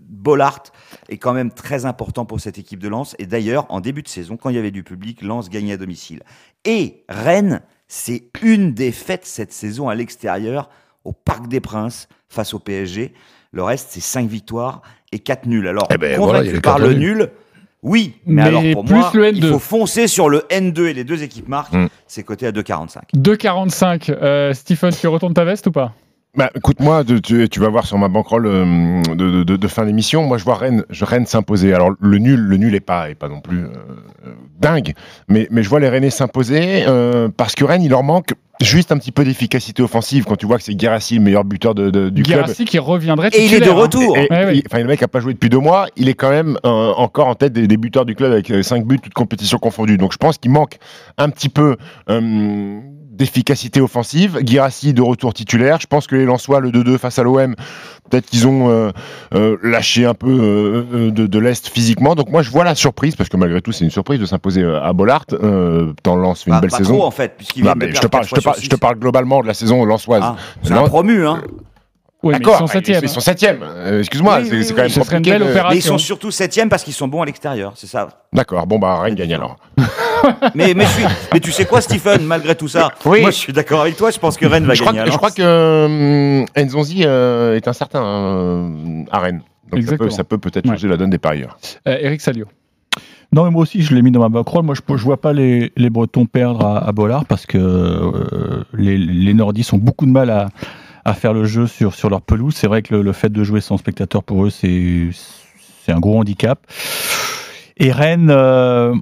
Bollard est quand même très important pour cette équipe de Lens. Et d'ailleurs, en début de saison, quand il y avait du public, Lens gagnait à domicile. Et Rennes, c'est une défaite cette saison à l'extérieur, au Parc des Princes, face au PSG. Le reste, c'est 5 victoires et 4 nuls. Alors, Eh ben, convaincu voilà, par le nuls. nul, oui. Mais, Mais alors, pour plus moi, le il N2. faut foncer sur le N2 et les deux équipes marquent. Mm. C'est coté à 2,45. 2,45. Euh, Stephen, tu retournes ta veste ou pas? Bah, écoute, moi, tu, tu vas voir sur ma banquerolle euh, de, de- de fin d'émission, moi, je vois Rennes, je, Rennes s'imposer. Alors, le nul, le nul est pas, est pas non plus euh, dingue, mais, mais je vois les Rennais s'imposer euh, parce que Rennes, il leur manque juste un petit peu d'efficacité offensive quand tu vois que c'est Guérassi, le meilleur buteur de, de- du club. Guérassi qui reviendrait Et il est de hein. retour. Et- Ouais. Enfin, le mec a pas joué depuis deux mois. Il est quand même euh, encore en tête des, des buteurs du club avec 5 buts, toutes compétitions confondues. Donc je pense qu'il manque un petit peu euh, d'efficacité offensive. Girassi de retour titulaire. Je pense que les Lensois, le 2-2 face à l'OM, peut-être qu'ils ont euh, euh, lâché un peu euh, de, de l'Est physiquement. Donc moi je vois la surprise, parce que malgré tout c'est une surprise de s'imposer à Bollard. Tant Lens fait une Bah, belle pas saison. trop, en fait, puisqu'il je te parle, quatre je te fois parle, sur je te six. parle globalement de la saison lensoise. Ah, c'est un promu, hein. Oui, mais ils D'accord, sont bah, septième. Ils sont septième. Euh, Excuse-moi, Oui, c'est oui, c'est oui, quand même serait une compliqué belle. Mais ils sont surtout septième parce qu'ils sont bons à l'extérieur, c'est ça. D'accord, bon bah Rennes gagne alors. Mais, mais, je suis- mais tu sais quoi, Stephen, malgré tout ça, Oui. moi je suis d'accord avec toi, je pense que Rennes va je, crois gagner. que, je crois que euh, Nzonzi euh, est incertain euh, à Rennes. Donc ça Exactement. peut, ça peut peut-être Ouais. changer la donne des parieurs. Euh, Eric Salio. Non, mais moi aussi, je l'ai mis dans ma backroll. Moi, je ne vois pas les, les Bretons perdre à, à Bollard parce que euh, les, les Nordistes ont beaucoup de mal à, à faire le jeu sur, sur leur pelouse. C'est vrai que le, le fait de jouer sans spectateur pour eux, c'est un gros handicap. Et Rennes, euh,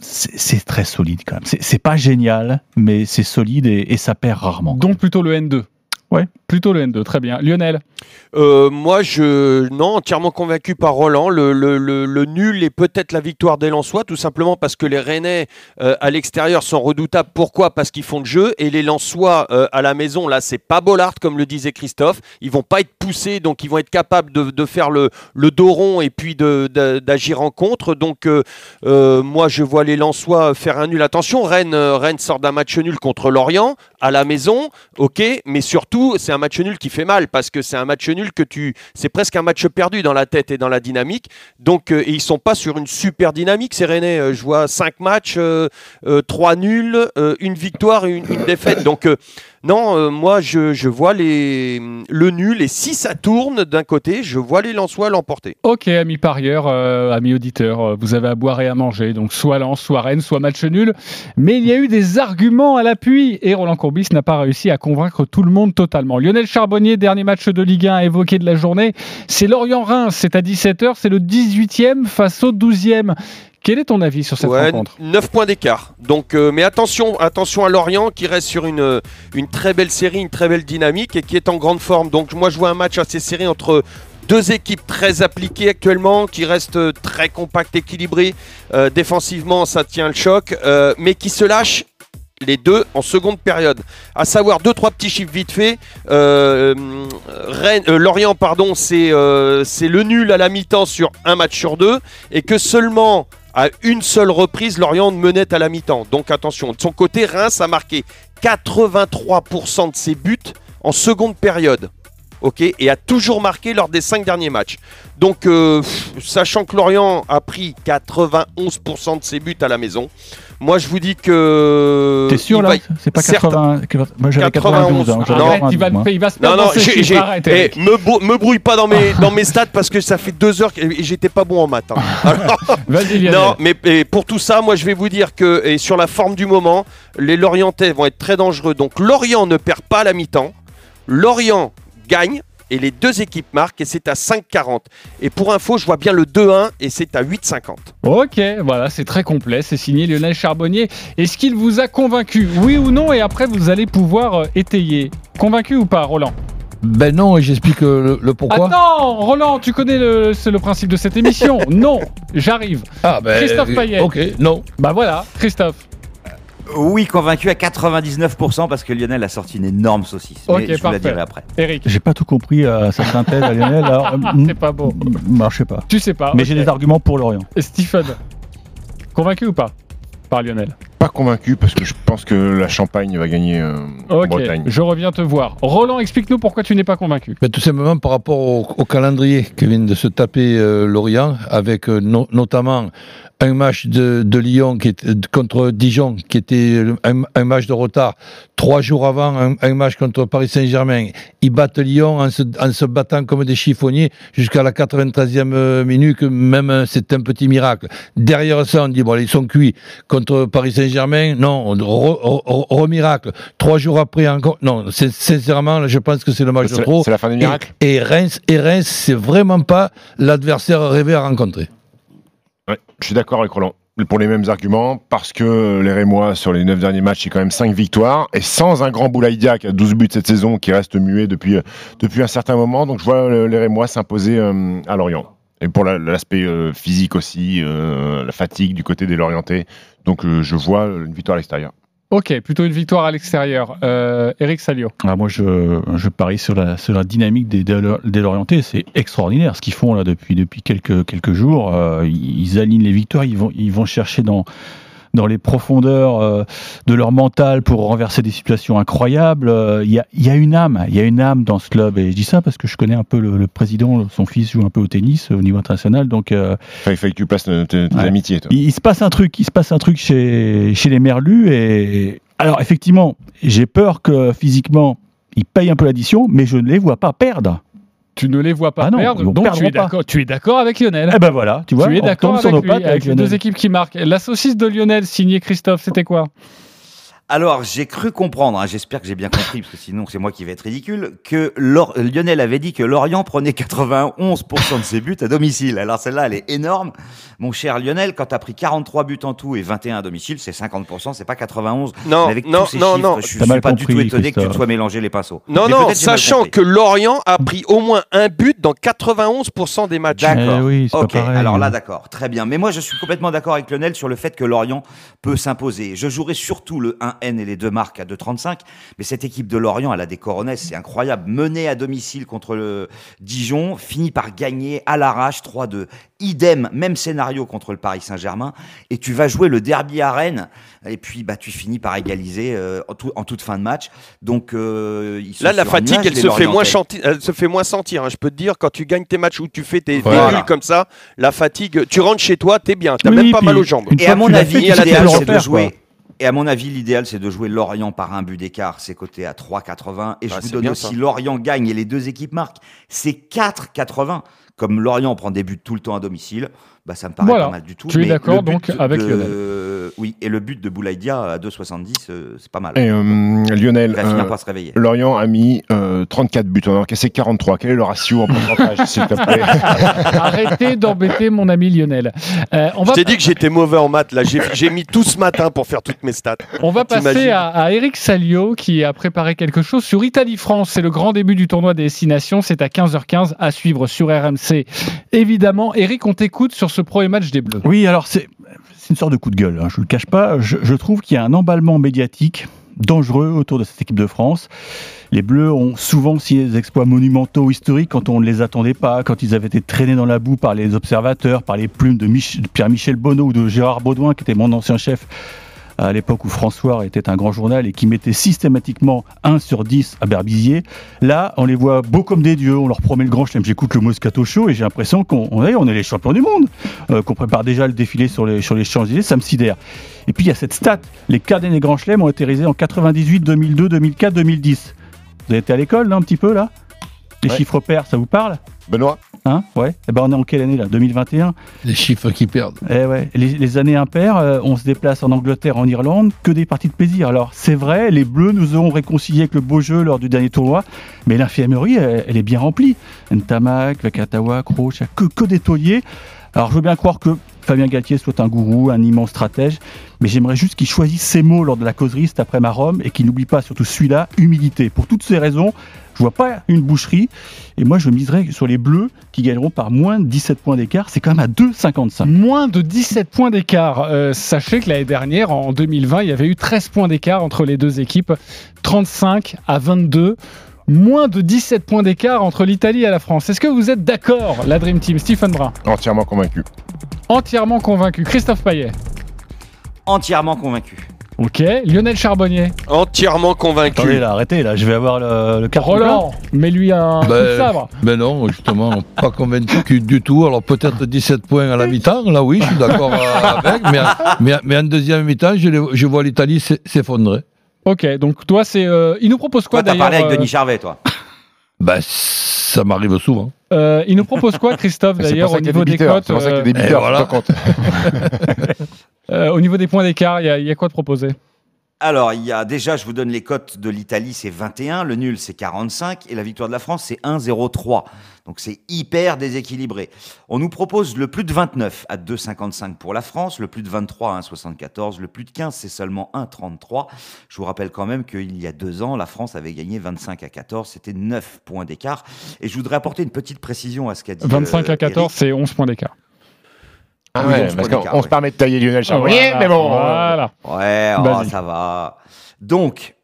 c'est très solide quand même. C'est c'est pas génial, mais c'est solide et, et ça perd rarement. Donc plutôt le N2. Ouais. Plutôt le N2, très bien. Lionel Euh, moi, je non entièrement convaincu par Roland. Le, nul est peut-être la victoire des Lensois, tout simplement parce que les Rennais euh, à l'extérieur sont redoutables. Pourquoi? Parce qu'ils font le jeu et les Lensois euh, à la maison, là, c'est pas Bollard comme le disait Christophe. Ils vont pas être poussés, donc ils vont être capables de, faire le, le dos rond et puis d'agir en contre. Donc moi, je vois les Lensois faire un nul. Attention, Rennes, Rennes sort d'un match nul contre Lorient à la maison, ok, mais surtout c'est un match nul qui fait mal parce que c'est un match nul que tu, c'est presque un match perdu dans la tête et dans la dynamique. Donc, euh, et ils sont pas sur une super dynamique. C'est René, euh, je vois 5 matchs, euh, 3 nuls, euh, une victoire, une, une défaite. Donc, euh, non, euh, moi je, je vois les, le nul et si ça tourne d'un côté, je vois les Lensois l'emporter. Ok, amis parieurs, euh, amis auditeurs, euh, vous avez à boire et à manger. Donc soit Lens, soit Rennes, soit match nul. Mais il y a eu des arguments à l'appui et Roland Courbis n'a pas réussi à convaincre tout le monde totalement. Lionel Charbonnier, dernier match de Ligue 1 évoqué de la journée, c'est Lorient-Reims, c'est à 17h, c'est le 18e face au 12e. Quel est ton avis sur cette Ouais, rencontre 9 points d'écart. Donc, euh, mais attention, attention à Lorient qui reste sur une, euh, une très belle série, une très belle dynamique et qui est en grande forme. Donc moi je vois un match assez serré entre deux équipes très appliquées actuellement, qui restent euh, très compactes, équilibrées. Euh, défensivement, ça tient le choc, euh, mais qui se lâchent les deux en seconde période. À savoir deux trois petits chiffres vite fait. Euh, Rennes- euh, Lorient pardon, c'est euh, le nul à la mi-temps sur un match sur deux et que seulement à une seule reprise Lorient menait à la mi-temps. Donc attention. De son côté, Reims a marqué 83% de ses buts en seconde période. Et a toujours marqué lors des cinq derniers matchs. Donc, euh, sachant que Lorient a pris 91% de ses buts à la maison, moi je vous dis que. T'es sûr il là va- C'est pas Certes. 80. Moi j'avais 91. 92. hein, Non. 92, il va, moi. il va se Non, non, j'ai, eh, me, brou- me brouille pas dans mes, dans mes stats parce que ça fait deux heures que et j'étais pas bon en maths. hein. Alors- Vas-y, non, mais et pour tout ça, moi je vais vous dire que et sur la forme du moment, les Lorientais vont être très dangereux. Donc Lorient ne perd pas à la mi-temps, Lorient gagne. Et les deux équipes marquent et c'est à 5,40. Et pour info, je vois bien le 2-1 et c'est à 8,50. Ok, voilà, c'est très complet. C'est signé Lionel Charbonnier. Est-ce qu'il vous a convaincu Oui ou non Et après, vous allez pouvoir euh, étayer? Convaincu ou pas, Roland? Ben non, et j'explique euh, le, le pourquoi. Attends, Roland, tu connais le, principe de cette émission. non, j'arrive. Ah, ben, Christophe euh, Payet. ok, non. Bah voilà, Christophe. Oui, convaincu à 99% parce que Lionel a sorti une énorme saucisse. Ok, mais je vous la dirai après. Eric. J'ai pas tout compris à sa synthèse à Lionel. alors, euh, C'est pas beau. mm, bah, je sais pas. Tu sais pas. Mais j'ai des arguments pour Lorient. Et Stephen, convaincu ou pas par Lionel? Pas convaincu parce que je pense que la Champagne va gagner euh, en Bretagne. je reviens te voir. Roland, explique-nous pourquoi tu n'es pas convaincu. Ben, tout simplement par rapport au, au calendrier que vient de se taper euh, Lorient, avec euh, no- notamment un match de, de Lyon qui était, contre Dijon, qui était un, un match de retard, trois jours avant un, un match contre Paris Saint-Germain. Ils battent Lyon en se, en se battant comme des chiffonniers jusqu'à la 93e euh, minute, que même euh, c'est un petit miracle. Derrière ça, on dit, bon, ils sont cuits. Contre Paris Saint-Germain, non, re- re- re- re-miracle. Trois jours après encore, non, c'est- sincèrement, là, je pense que c'est le match de trop. c'est la fin des Et- miracles. Et, Reims, et Reims, c'est vraiment pas l'adversaire rêvé à rencontrer. Je suis d'accord avec Roland. Pour les mêmes arguments, parce que les Rémois, sur les 9 derniers matchs, c'est quand même 5 victoires, et sans un grand Boulaïdia qui a 12 buts cette saison, qui reste muet depuis, euh, depuis un certain moment. Donc je vois euh, les Rémois s'imposer euh, à Lorient. Et pour la- l'aspect physique aussi, la fatigue du côté des Lorientais. Donc je vois une victoire à l'extérieur. Ok, plutôt une victoire à l'extérieur. Euh, Eric Salio. Ah, moi, je, je parie sur la, sur la dynamique des, Lorientais. C'est extraordinaire ce qu'ils font depuis, depuis quelques, quelques jours. Euh, ils alignent les victoires. Ils vont, ils vont chercher dans, dans les profondeurs euh, de leur mental pour renverser des situations incroyables. Euh, Il y, a, il y a une âme. Il y a une âme dans ce club. Et je dis ça parce que je connais un peu le, le président. Son fils joue un peu au tennis au niveau international. Donc, euh, il fallait que tu places tes, tes Ouais. amitiés. Toi. il, il se passe un truc, il se passe un truc chez, chez les Merlus et alors effectivement, j'ai peur que physiquement ils payent un peu l'addition, mais je ne les vois pas perdre. Tu ne les vois pas Ah non, perdre, donc tu es d'accord. Tu es d'accord avec Lionel. Eh ben voilà, tu vois, tu es d'accord avec lui, avec avec les deux équipes qui marquent. La saucisse de Lionel signée Christophe, c'était quoi? Alors, j'ai cru comprendre, hein, j'espère que j'ai bien compris, parce que sinon c'est moi qui vais être ridicule, que Lor- Lionel avait dit que Lorient prenait 91% de ses buts à domicile. Alors celle-là, elle est énorme. Mon cher Lionel, quand t'as pris 43 buts en tout et 21 à domicile, c'est 50%, c'est pas 91. Non, Mais avec non, tous ces non, chiffres, non. je suis T'as mal pas du tout compris, étonné que tu te sois mélangé les pinceaux. Non, Mais non, sachant compris. que Lorient a pris au moins un but dans 91% des matchs. D'accord. Eh oui, ok, pareil. alors là, d'accord. Très bien. Mais moi, je suis complètement d'accord avec Lionel sur le fait que Lorient peut s'imposer. Je jouerai surtout le 1-1 N et les deux marques à 2,35. Mais cette équipe de Lorient, elle a des coronets, c'est incroyable. Menée à domicile contre le Dijon, finit par gagner à l'arrache 3-2. Idem, même scénario contre le Paris Saint-Germain. Et tu vas jouer le derby à Rennes. Et puis, bah, tu finis par égaliser euh, en, tout- en toute fin de match. Donc, euh, ils sont Là, la fatigue, nuage, elle se, fait moins Lorientais. chanti- elle se fait moins sentir. hein. Je peux te dire, quand tu gagnes tes matchs où tu fais tes, tes Voilà. nuls comme ça, la fatigue, tu rentres chez toi, t'es bien. T'as Oui, même pas mal aux jambes. Et à mon avis, l'idéal, c'est de jouer. quoi. Et à mon avis, l'idéal, c'est de jouer Lorient par un but d'écart. C'est coté à 3,80. Et je Ah, vous donne aussi ça. Lorient gagne et les deux équipes marquent. C'est 4,80. Comme Lorient prend des buts tout le temps à domicile, bah, ça me paraît Voilà. pas mal du tout. Tu es d'accord, donc, avec de- Lionel. Oui, et le but de Boulaïdia à 2,70, euh, c'est pas mal. Et euh, Lionel, Il va finir euh, par se réveiller. Lorient a mis euh, 34 buts, on a encaissé 43. Quel est le ratio en pourcentage, s'il te plaît Arrêtez d'embêter mon ami Lionel. Euh, on Je va, t'ai dit que j'étais mauvais en maths. Là, j'ai j'ai mis tout ce matin pour faire toutes mes stats. on va passer à, à Eric Salio qui a préparé quelque chose sur Italie-France. C'est le grand début du tournoi des destinations. C'est à 15h15 à suivre sur RMC. Évidemment, Eric, on t'écoute sur ce premier match des Bleus. Oui, alors c'est une sorte de coup de gueule, hein, je ne le cache pas. Je, trouve qu'il y a un emballement médiatique dangereux autour de cette équipe de France. Les Bleus ont souvent signé des exploits monumentaux historiques quand on ne les attendait pas, quand ils avaient été traînés dans la boue par les observateurs, par les plumes de Pierre-Michel Bonneau ou de Gérard Baudouin, qui était mon ancien chef à l'époque où François était un grand journal et qui mettait systématiquement 1 sur 10 à Berbizier. Là, on les voit beaux comme des dieux, on leur promet le grand chelem. J'écoute le Moscato Show et j'ai l'impression qu'on on est les champions du monde, euh, qu'on prépare déjà le défilé sur les, sur les Champs-Élysées, ça me sidère. Et puis il y a cette stat, les quarts des grands chelems ont été réalisés en 98, 2002, 2004, 2010. Vous avez été à l'école, là, un petit peu, là? Les Ouais. chiffres pairs, ça vous parle Benoît Hein Ouais. Eh ben on est en quelle année là? 2021 Les chiffres qui perdent. Eh ouais. Les, les années impaires, euh, on se déplace en Angleterre, en Irlande, que des parties de plaisir. Alors c'est vrai, les Bleus nous ont réconciliés avec le beau jeu lors du dernier tournoi, mais l'infirmerie, elle, elle est bien remplie. Ntamak, Vakatawa, a que, que des tauliers. Alors je veux bien croire que Fabien Galtier soit un gourou, un immense stratège, mais j'aimerais juste qu'il choisisse ses mots lors de la causerie cet après ma Rome et qu'il n'oublie pas surtout celui-là, humilité. Pour toutes ces raisons, je vois pas une boucherie et moi je miserais sur les Bleus qui gagneront par moins de 17 points d'écart. C'est quand même à 2,55. Moins de 17 points d'écart. Euh, sachez que l'année dernière, en 2020, il y avait eu 13 points d'écart entre les deux équipes, 35 à 22. Moins de 17 points d'écart entre l'Italie et la France. Est-ce que vous êtes d'accord, la Dream Team? Stephen Brun Entièrement convaincu. Entièrement convaincu. Christophe Payet Entièrement convaincu. Ok. Lionel Charbonnier Entièrement convaincu. Attendez là, arrêtez là, je vais avoir le, le carton Roland, mets-lui un coup de Ben, sabre. ben non, justement, pas convaincu du tout. Alors peut-être 17 points à la mi-temps, là oui, je suis d'accord euh, avec. Mais, mais, mais en deuxième mi-temps, je, vois l'Italie s'e- s'effondrer. Ok, donc toi, c'est. euh, il nous propose quoi Toi, t'as d'ailleurs parlé avec euh, Denis Charvet, toi. Ben, ça m'arrive souvent. euh, Il nous propose quoi, Christophe, d'ailleurs, pour au niveau des cotes c'est pour ça qu'il y a des voilà. euh, Au niveau des points d'écart, il y, a- il y a quoi de proposer? Alors, il y a déjà, je vous donne les cotes de l'Italie, c'est 21, le nul c'est 45 et la victoire de la France c'est 1,03. Donc c'est hyper déséquilibré. On nous propose le plus de 29 à 2,55 pour la France, le plus de 23 à 1,74, le plus de 15 c'est seulement 1,33. Je vous rappelle quand même qu'il y a deux ans, la France avait gagné 25 à 14, c'était 9 points d'écart. Et je voudrais apporter une petite précision à ce qu'a dit 25 euh, à 14, Eric. c'est 11 points d'écart. Ah Oui, ouais, on se parce on permet de tailler Lionel Charbonnier, Voilà, mais bon. euh, Voilà. Ouais, oh, ça va. Donc,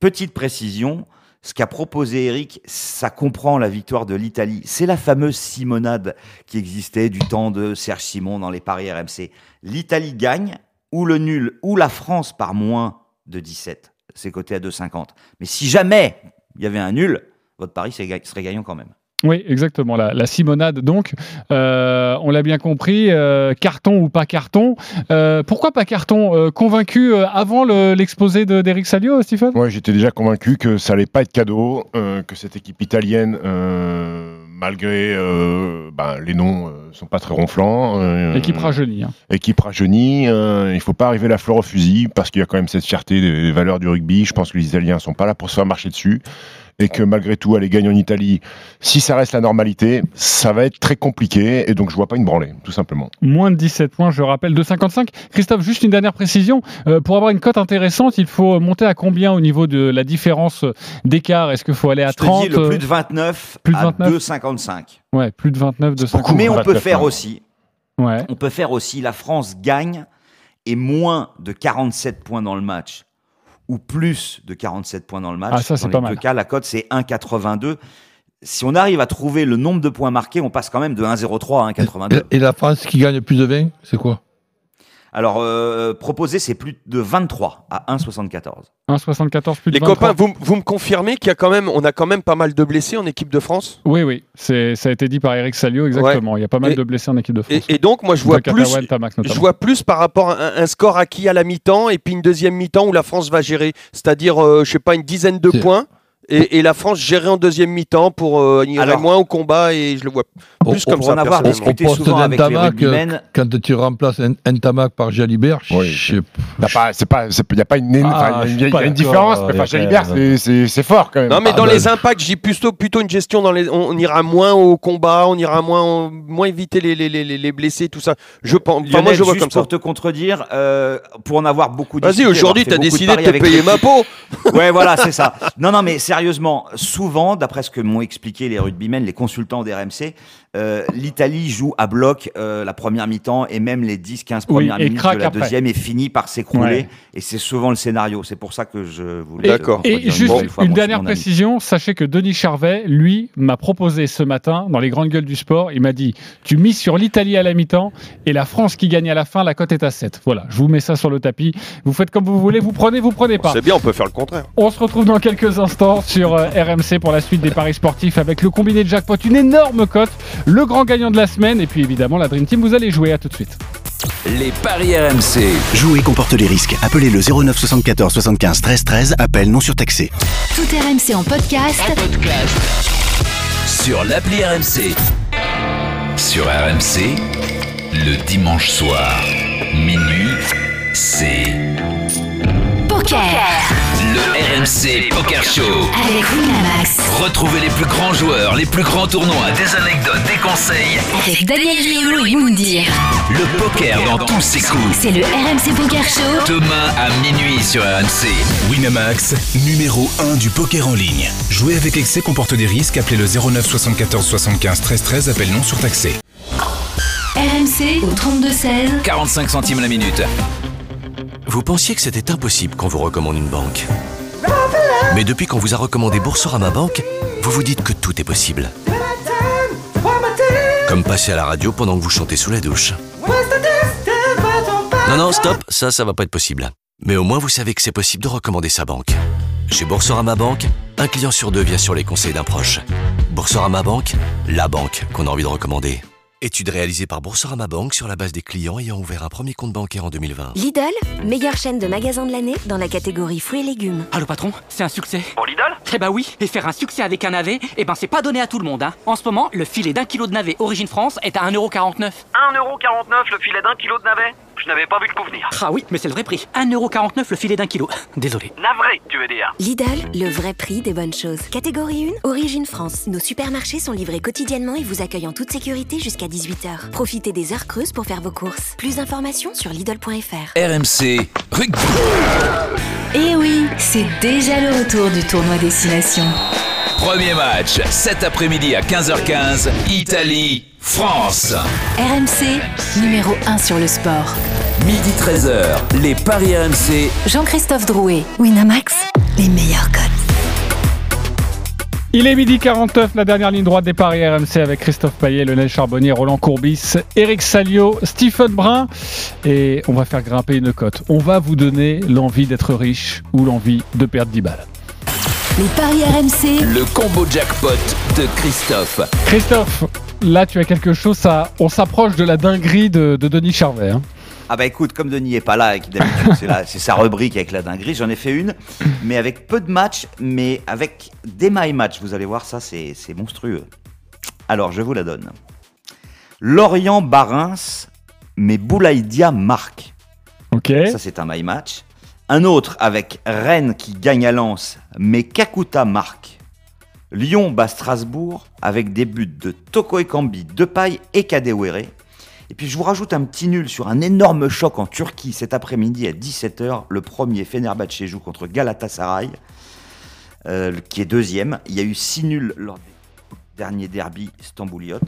petite précision, ce qu'a proposé Eric, ça comprend la victoire de l'Italie. C'est la fameuse Simonade qui existait du temps de Serge Simon dans les paris RMC. L'Italie gagne, ou le nul, ou la France par moins de 17. C'est coté à 2,50. Mais si jamais il y avait un nul, votre pari serait gagnant quand même. Oui, exactement. La, la Simonade, donc, euh, on l'a bien compris, euh, carton ou pas carton. Euh, pourquoi pas carton Convaincu avant le- l'exposé de- d'Eric Salio, Stephen Moi, j'étais déjà convaincu que ça allait pas être cadeau, que cette équipe italienne, malgré ben, les noms, sont pas très ronflants. Équipe rajeunie. hein. Équipe rajeunie, il faut pas arriver la fleur au fusil parce qu'il y a quand même cette fierté des valeurs du rugby. Je pense que les Italiens sont pas là pour se faire marcher dessus et que malgré tout aller gagner en Italie, si ça reste la normalité, ça va être très compliqué et donc je vois pas une branlée, tout simplement. Moins de 17 points, je rappelle, 2,55. Christophe, juste une dernière précision. Euh, pour avoir une cote intéressante, il faut monter à combien au niveau de la différence d'écart? Est-ce qu'il faut aller à Je te 30 dis le euh, plus de 29 plus de à 29. 2,55. Ouais, plus de 29, 2,50. Mais on peut 29, faire aussi Ouais. On peut faire aussi la France gagne et moins de 47 points dans le match, ou plus de 47 points dans le match, Ah, ça, c'est pas mal. cas, la cote c'est 1,82. Si on arrive à trouver le nombre de points marqués, on passe quand même de 1,03 à 1,82. Et la France qui gagne plus de 20, c'est quoi? Alors, euh, proposé, c'est plus de 23 à 1,74. 1,74 plus de Les 23. copains, vous, vous me confirmez qu'il y a quand même, on a quand même pas mal de blessés en équipe de France? Oui, oui, c'est, ça a été dit par Eric Salio, exactement. Il y a pas mal Et- de blessés en équipe de France. Et, et donc, moi, je vois plus, je vois plus par rapport à un, un score acquis à la mi-temps et puis une deuxième mi-temps où la France va gérer, c'est-à-dire, euh, je sais pas, une dizaine de points. Et, et la France gérer en deuxième mi-temps pour euh, y Alors- moins au combat et je le vois plus comme ça. en avoir discuté Au poste souvent avec les d'Entamac, rugbymen. euh, quand tu remplaces un, un Tamac par Jalibert, Oui. je sais Il n'y a, pas- Ah, il suis y a, pas il y a une d'accord, différence. Enfin, Jalibert, c'est- c'est c'est fort quand même. Non, mais Ah, dans bah, les impacts, j'ai plutôt, plutôt une gestion. Dans les, on, on ira moins au combat, on ira moins, moins éviter les, les, les, les blessés, tout ça. Je pense. Enfin, moi, Lionel, je vois juste comme ça. pour te contredire, euh, pour en avoir beaucoup Vas-y, aujourd'hui, t'as décidé de paris te payer ma peau. Ouais, voilà, c'est ça. Non, non, mais sérieusement, souvent, d'après ce que m'ont expliqué les rugbymen, les consultants d'RMC, euh, l'Italie joue à bloc euh, la première mi-temps et même les 10-15 Oui, premières et minutes de craque la après. deuxième et finit par s'écrouler. Ouais. Et c'est souvent le scénario. C'est pour ça que je voulais. Et, contredire et juste fois, une dernière précision, sachez que Denis Charvet, lui, m'a proposé ce matin, dans les grandes gueules du sport, il m'a dit Tu mises sur l'Italie à la mi-temps et la France qui gagne à la fin, la cote est à 7. Voilà, je vous mets ça sur le tapis. Vous faites comme vous voulez, vous prenez, vous prenez pas. C'est bien, on peut faire le contraire. On se retrouve dans quelques instants sur euh, RMC pour la suite des paris sportifs avec le combiné de jackpot, une énorme cote, le grand gagnant de la semaine et puis évidemment la Dream Team. Vous allez jouer à tout de suite. Les paris RMC. Jouer comporte les risques. Appelez le 09 74 75 13 13. Appel non surtaxé. Tout RMC en podcast. Sur l'appli RMC. Sur RMC, le dimanche soir, minuit, c'est Poker le RMC Poker Show. avec Winamax. Retrouvez les plus grands joueurs, les plus grands tournois, des anecdotes, des conseils. Avec Daniel Riolo et Moundir. Le poker dans tous ses coups. C'est le RMC Poker Show. Demain à minuit sur RMC. Winamax, numéro 1 du poker en ligne. Jouer avec excès comporte des risques. Appelez le 09 74 75 13 13. Appel non surtaxé. RMC au 32-16. 45 centimes la minute. Vous pensiez que c'était impossible qu'on vous recommande une banque. Mais depuis qu'on vous a recommandé Boursorama Banque, vous vous dites que tout est possible. Comme passer à la radio pendant que vous chantez sous la douche. Non, non, stop, ça, ça va pas être possible. Mais au moins, vous savez que c'est possible de recommander sa banque. Chez Boursorama Banque, un client sur deux vient sur les conseils d'un proche. Boursorama Banque, la banque qu'on a envie de recommander. Étude réalisée par Boursorama Banque sur la base des clients ayant ouvert un premier compte bancaire en 2020. Lidl, meilleure chaîne de magasins de l'année dans la catégorie fruits et légumes. Allô patron, c'est un succès. Pour Lidl? Eh bah oui, et faire un succès avec un navet, eh ben c'est pas donné à tout le monde. Hein. En ce moment, le filet d'un kilo de navet Origine France est à 1,49€. 1,49€ le filet d'un kilo de navet? Je n'avais pas vu le coup venir. Ah oui, mais c'est le vrai prix. 1,49€ le filet d'un kilo. Désolé. Navré, tu veux dire Lidl, le vrai prix des bonnes choses. Catégorie 1, Origine France. Nos supermarchés sont livrés quotidiennement et vous accueillent en toute sécurité jusqu'à 18h. Profitez des heures creuses pour faire vos courses. Plus d'informations sur Lidl.fr. RMC Rugby. Et oui, c'est déjà le retour du tournoi Destination. Premier match, cet après-midi à 15h15, Italie-France. RMC, numéro 1 sur le sport. Midi 13h, les paris RMC. Jean-Christophe Drouet, Winamax, les meilleurs codes. Il est midi 49, la dernière ligne droite des paris RMC avec Christophe Payet, Lionel Charbonnier, Roland Courbis, Eric Salio, Stephen Brun. Et on va faire grimper une cote. On va vous donner l'envie d'être riche ou l'envie de perdre 10 balles. Les paris RMC, Le combo jackpot de Christophe. Christophe, là tu as quelque chose, ça, on s'approche de la dinguerie de, de Denis Charvet. hein. Ah bah écoute, comme Denis est pas là et que d'habitude c'est sa rubrique avec la dinguerie, j'en ai fait une, mais avec peu de matchs, mais avec des my match. Vous allez voir, ça c'est c'est monstrueux. Alors je vous la donne. Lorient Barins, mais Boulaïdia marque. Ok. Ça c'est un my match. Un autre avec Rennes qui gagne à Lens, mais Kakuta marque. Lyon bat Strasbourg avec des buts de Toko Ekambi, Depay et Kadewere. Et puis je vous rajoute un petit nul sur un énorme choc en Turquie cet après-midi à 17h. Le premier Fenerbahçe joue contre Galatasaray, euh, qui est deuxième. Il y a eu 6 nuls lors des dernier derby stambouliote.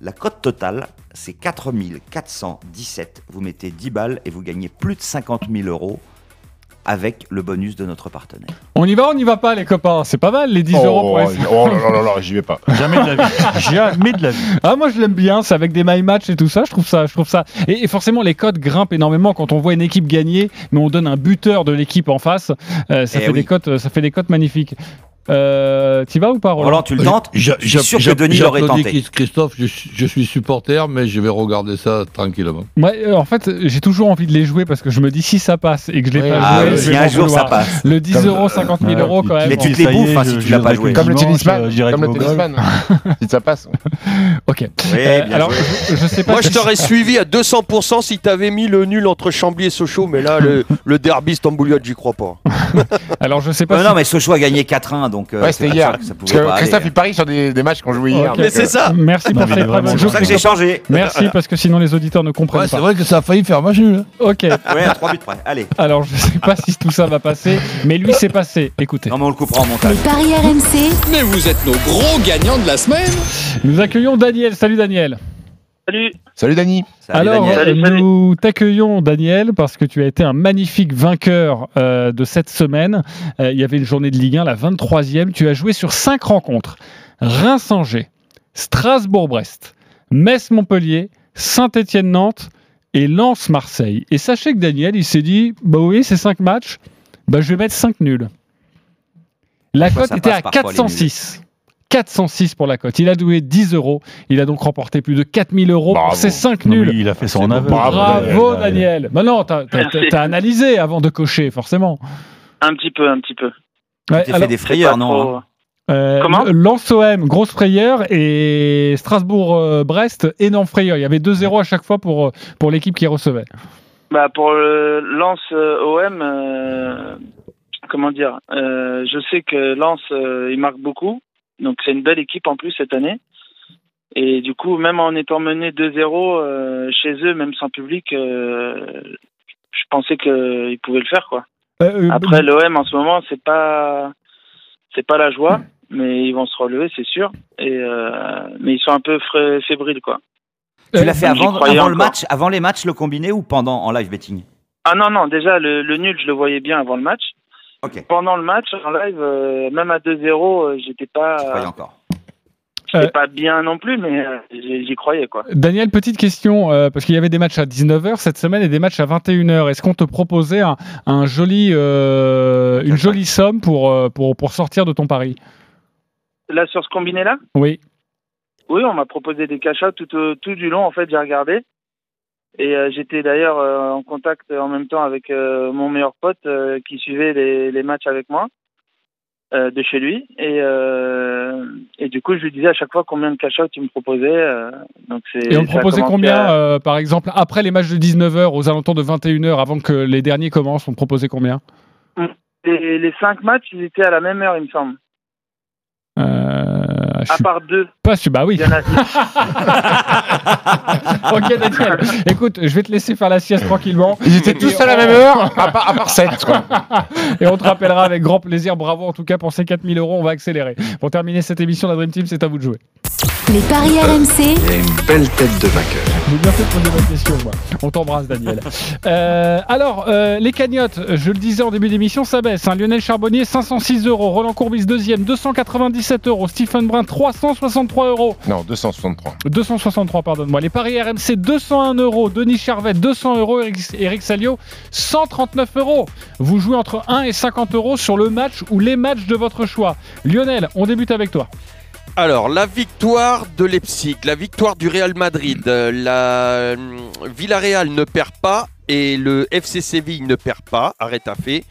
La cote totale, c'est 4417. Vous mettez 10 balles et vous gagnez plus de 50 000 euros avec le bonus de notre partenaire. On y va, on n'y va pas, les copains. C'est pas mal, les 10 euros pour Oh, FC. oh là là là là, j'y vais pas. Jamais de la vie. Jamais de la vie. Ah, moi je l'aime bien, c'est avec des my match et tout ça, je trouve ça, je trouve ça. Et, et forcément, les cotes grimpent énormément quand on voit une équipe gagner, mais on donne un buteur de l'équipe en face. Euh, ça, Eh fait oui. des cotes, ça fait des cotes magnifiques. Euh, T'y vas ou pas, Roland, Roland, tu le tentes J'a- Je suis sûr que j'a- Denis l'aurait tenté. Christophe, je, suis- je suis supporter, mais je vais regarder ça tranquillement. Ouais, euh, en fait, j'ai toujours envie de les jouer parce que je me dis si ça passe et que je l'ai Oui, pas ah joué, je si un jour ça passe. Le 10 euros, 50 000 euros quand même. Mais tu te les bouffes hein, je- si tu je l'as pas joué. Comme le tennisman. euh, Comme le tennisman. si ça passe. Ok. Euh, alors, je, je sais pas. Moi, je t'aurais suivi à 200% si t'avais mis le nul entre Chambly et Sochaux, mais là, le, derby Stambouliote, j'y crois pas. Alors, je sais pas. Non, mais Sochaux a gagné 4-1, donc euh, Ouais, c'est c'était hier. sûr que ça Parce que pas Christophe, aller. il parie sur des, des matchs qu'on jouait hier. Mais c'est ça Merci pour cette. C'est pour ça que j'ai changé. Merci parce que sinon les auditeurs ne comprennent Ouais, c'est pas. vrai que ça a failli faire match nul. hein. Ok. Ouais, à 3 buts près. Allez. Alors, je sais pas si tout ça va passer, mais lui, c'est passé. Écoutez. Non, mais on le coupera en montage. Les paris RMC, Mais vous êtes nos gros gagnants de la semaine Nous accueillons Daniel. Salut Daniel. Salut. Salut Dani. Salut, Alors, Daniel. Salut, salut. nous t'accueillons Daniel parce que tu as été un magnifique vainqueur euh, de cette semaine. Euh, il y avait une journée de Ligue 1, la 23e. Tu as joué sur 5 rencontres. Reims-Angers, Strasbourg-Brest, Metz-Montpellier, Saint-Étienne-Nantes et Lens-Marseille. Et sachez que Daniel, il s'est dit, bah oui, ces 5 matchs, bah je vais mettre 5 nuls. La cote était à parfois, les 406. 406 pour la cote. Il a doué 10 euros. Il a donc remporté plus de 4000 euros Bravo. pour ses 5 Non, mais nuls. il a fait. Bravo, Daniel. Bah non, t'as analysé avant de cocher, forcément. Un petit peu, un petit peu. Ouais, Tu fait des frayeurs, non trop- hein euh, Comment Lens OM, grosse frayeur, et Strasbourg-Brest, énorme frayeur. Il y avait 2-0 à chaque fois pour, euh, pour l'équipe qui recevait. Bah pour le Lens euh, OM, euh, comment dire euh, Je sais que Lens euh, il marque beaucoup, donc c'est une belle équipe en plus cette année. Et du coup, même en étant mené 2-0 euh, chez eux, même sans public, euh, je pensais qu'ils pouvaient le faire quoi. Euh, Après l'OM en ce moment, c'est pas c'est pas la joie, mais ils vont se relever, c'est sûr. Et euh, mais ils sont un peu frais- fébriles quoi. Tu l'as fait avant, le match, avant les matchs, le combiné ou pendant en live betting? Ah non, non, déjà, le, le nul, je le voyais bien avant le match. Pendant le match, en live, euh, même à 2-0, euh, j'étais pas, Croyez encore. j'étais Euh. pas bien non plus, mais euh, j'y croyais, quoi. Daniel, petite question, euh, parce qu'il y avait des matchs à 19h cette semaine et des matchs à 21h. Est-ce qu'on te proposait un, un joli, euh, une jolie somme pour, pour, pour sortir de ton pari? Là, sur ce combiné-là? Oui. Oui, on m'a proposé des cash out tout, tout du long, en fait, j'ai regardé. Et euh, j'étais d'ailleurs euh, en contact en même temps avec euh, mon meilleur pote qui suivait les, les matchs avec moi de chez lui. Et, et du coup, je lui disais à chaque fois combien de cash out il me proposait. euh, donc Et on a proposait combien, à- par exemple, après les matchs de 19h, aux alentours de 21h, avant que les derniers commencent, on proposait combien? Les, les cinq matchs, ils étaient à la même heure, il me semble. euh, je À suis part deux. pas sûr. Bah oui. Il y en a ok, Daniel. Écoute, je vais te laisser faire la sieste tranquillement. Ils étaient tous à la même heure, à part, à part 7, quoi. Et on te rappellera avec grand plaisir. Bravo en tout cas pour ces 4000 euros. On va accélérer. Pour terminer cette émission, la Dream Team, c'est à vous de jouer. les paris RMC, Il a une belle tête de vainqueur. J'ai bien fait de poser ma question, moi. On t'embrasse, Daniel. Euh, alors, euh, les cagnottes, je le disais en début d'émission, ça baisse. hein. Lionel Charbonnier, 506 euros. Roland Courbis, deuxième, 297 euros. Stephen Brun, 363 euros. Non, 263. 263, pardonne-moi. Les paris RMC, 201 euros. Denis Charvet, 200 euros. Eric, Eric Salio, 139 euros. Vous jouez entre 1 et 50 euros sur le match ou les matchs de votre choix. Lionel, on débute avec toi. Alors, la victoire de Leipzig, la victoire du Real Madrid, euh, la hum, Villarreal ne perd pas et le FC Séville ne perd pas, arrête à fait.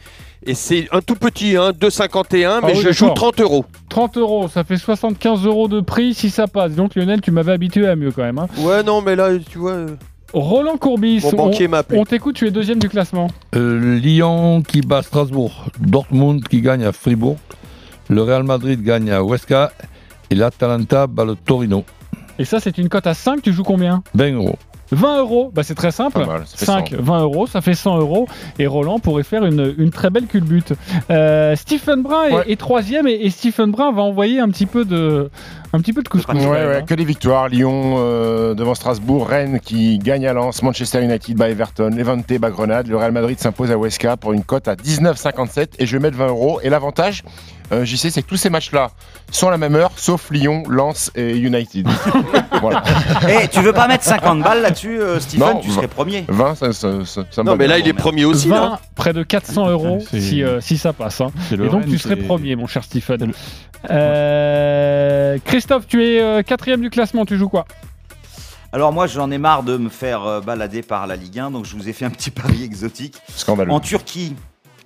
Et c'est un tout petit, hein, 2,51, mais Ah oui, je joue d'accord. 30 euros. 30 euros, ça fait 75 euros de prix si ça passe. Donc Lionel, tu m'avais habitué à mieux quand même. hein. Ouais, non, mais là, tu vois. euh, Roland Courbis, Mon banquier m'a on, appelé. on t'écoute, tu es deuxième du classement. Euh, Lyon qui bat Strasbourg, Dortmund qui gagne à Fribourg, le Real Madrid gagne à Huesca et l'Atalanta bat le Torino. Et ça, c'est une cote à 5, tu joues combien? 20 euros. 20 euros, bah c'est très simple. Pas mal, ça fait 5, 100. 20 euros, ça fait 100 euros. Et Roland pourrait faire une, une très belle culbute. Euh, Stephen Brun est- Ouais. est, troisième et, et Stephen Brun va envoyer un petit peu de, un petit peu de couscous. Ouais, ouais, hein. que des victoires. Lyon euh, devant Strasbourg, Rennes qui gagne à Lens, Manchester United bat Everton, Levante bat Grenade. Le Real Madrid s'impose à Huesca pour une cote à 19,57 et je vais mettre 20 euros. Et l'avantage, euh, j'y sais, c'est que tous ces matchs-là sont à la même heure, sauf Lyon, Lens et United. voilà. Eh, tu veux pas mettre 50 balles là-dessus, euh, Stephen? Non, Tu serais premier. 20, ça, ça, ça, Non, mais là, il est premier aussi, 20, non près de 400 euros si, euh, si ça passe. hein. Et donc Rennes, tu serais premier, mon cher Stephen. Euh, Christophe, tu es euh, quatrième du classement, tu joues quoi? Alors moi, j'en ai marre de me faire balader par la Ligue 1, donc je vous ai fait un petit pari exotique. Scandaleux. En Turquie,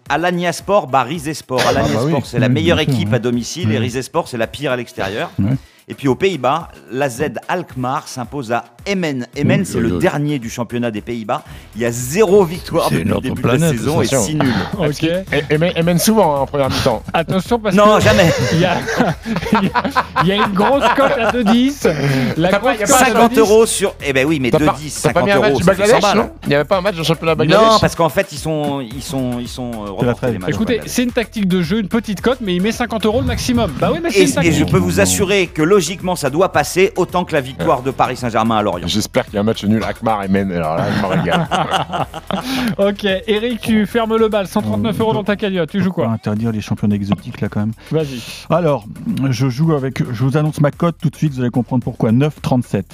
Alanyaspor bat Rizespor. Ah bah oui. c'est la meilleure équipe à domicile et Ouais. Rizespor, c'est la pire à l'extérieur. Ouais. Et puis aux Pays-Bas, l'AZ Alkmaar s'impose à Emmen. Emmen, c'est le dernier du championnat des Pays-Bas. Il y a zéro victoire depuis le début de la saison et. 6 nuls. Ok. Mène souvent hein, en première mi-temps. Attention parce Non, que jamais. il y a, il y une grosse cote à 2,10. La pas- grosse y a cote pas à 50 2,10. euros sur. Eh ben oui, mais T'as pas, 2,10, t'as pas 50 mis un match euros, du ça fait 100 Bangladesh, balles. non? Il n'y avait pas un match le championnat Bangladesh? Non, parce qu'en fait, ils sont, ils sont, ils sont. Écoutez, c'est une tactique de jeu, une petite cote, mais il met 50 euros le maximum. Bah oui, mais c'est Et, je peux vous assurer que logiquement, ça doit passer autant que la victoire de Paris Saint-Germain à Lorient. J'espère qu'il y a un match nul Akmar et Men. Alors là. Ok, Eric, tu fermes le bal, 139 euros dans ta cagnotte. Tu joues quoi interdire les championnats exotiques là quand même Vas-y. Alors, je joue avec. Je vous annonce ma cote tout de suite, vous allez comprendre pourquoi. 9,37.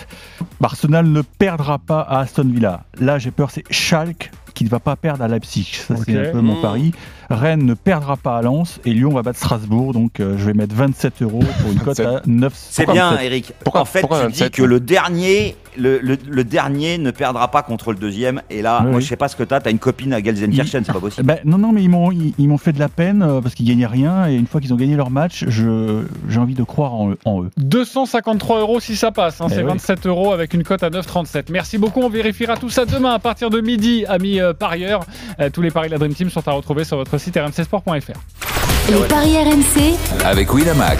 Arsenal ne perdra pas à Aston Villa. Là, j'ai peur, c'est Schalke qui ne va pas perdre à Leipzig. Ça, c'est un peu mon Mmh. Rennes ne perdra pas à Lens et Lyon va battre Strasbourg. Donc, euh, je vais mettre 27 euros pour une cote à 9. C'est bien, Eric. Pourquoi- en fait, pourquoi tu 27, dis que le dernier, le, le- le dernier ne perdra pas contre le deuxième. Et là, Oui, moi, oui. je sais pas ce que t'as. T'as une copine à Gelsenkirchen, c'est pas possible. Ben, non, non, mais ils m'ont, ils, ils m'ont fait de la peine euh, parce qu'ils gagnaient rien. Et une fois qu'ils ont gagné leur match, je, j'ai envie de croire en eux. En eux. 253 euros si ça passe. hein, Eh c'est oui. 27 euros avec une cote à 9,37. Merci beaucoup. On vérifiera tout ça demain à partir de midi, amis euh, parieurs. Euh, tous les paris de la Dream Team sont à retrouver sur votre site rmcsport.fr. Les paris RMC, Avec Winamax,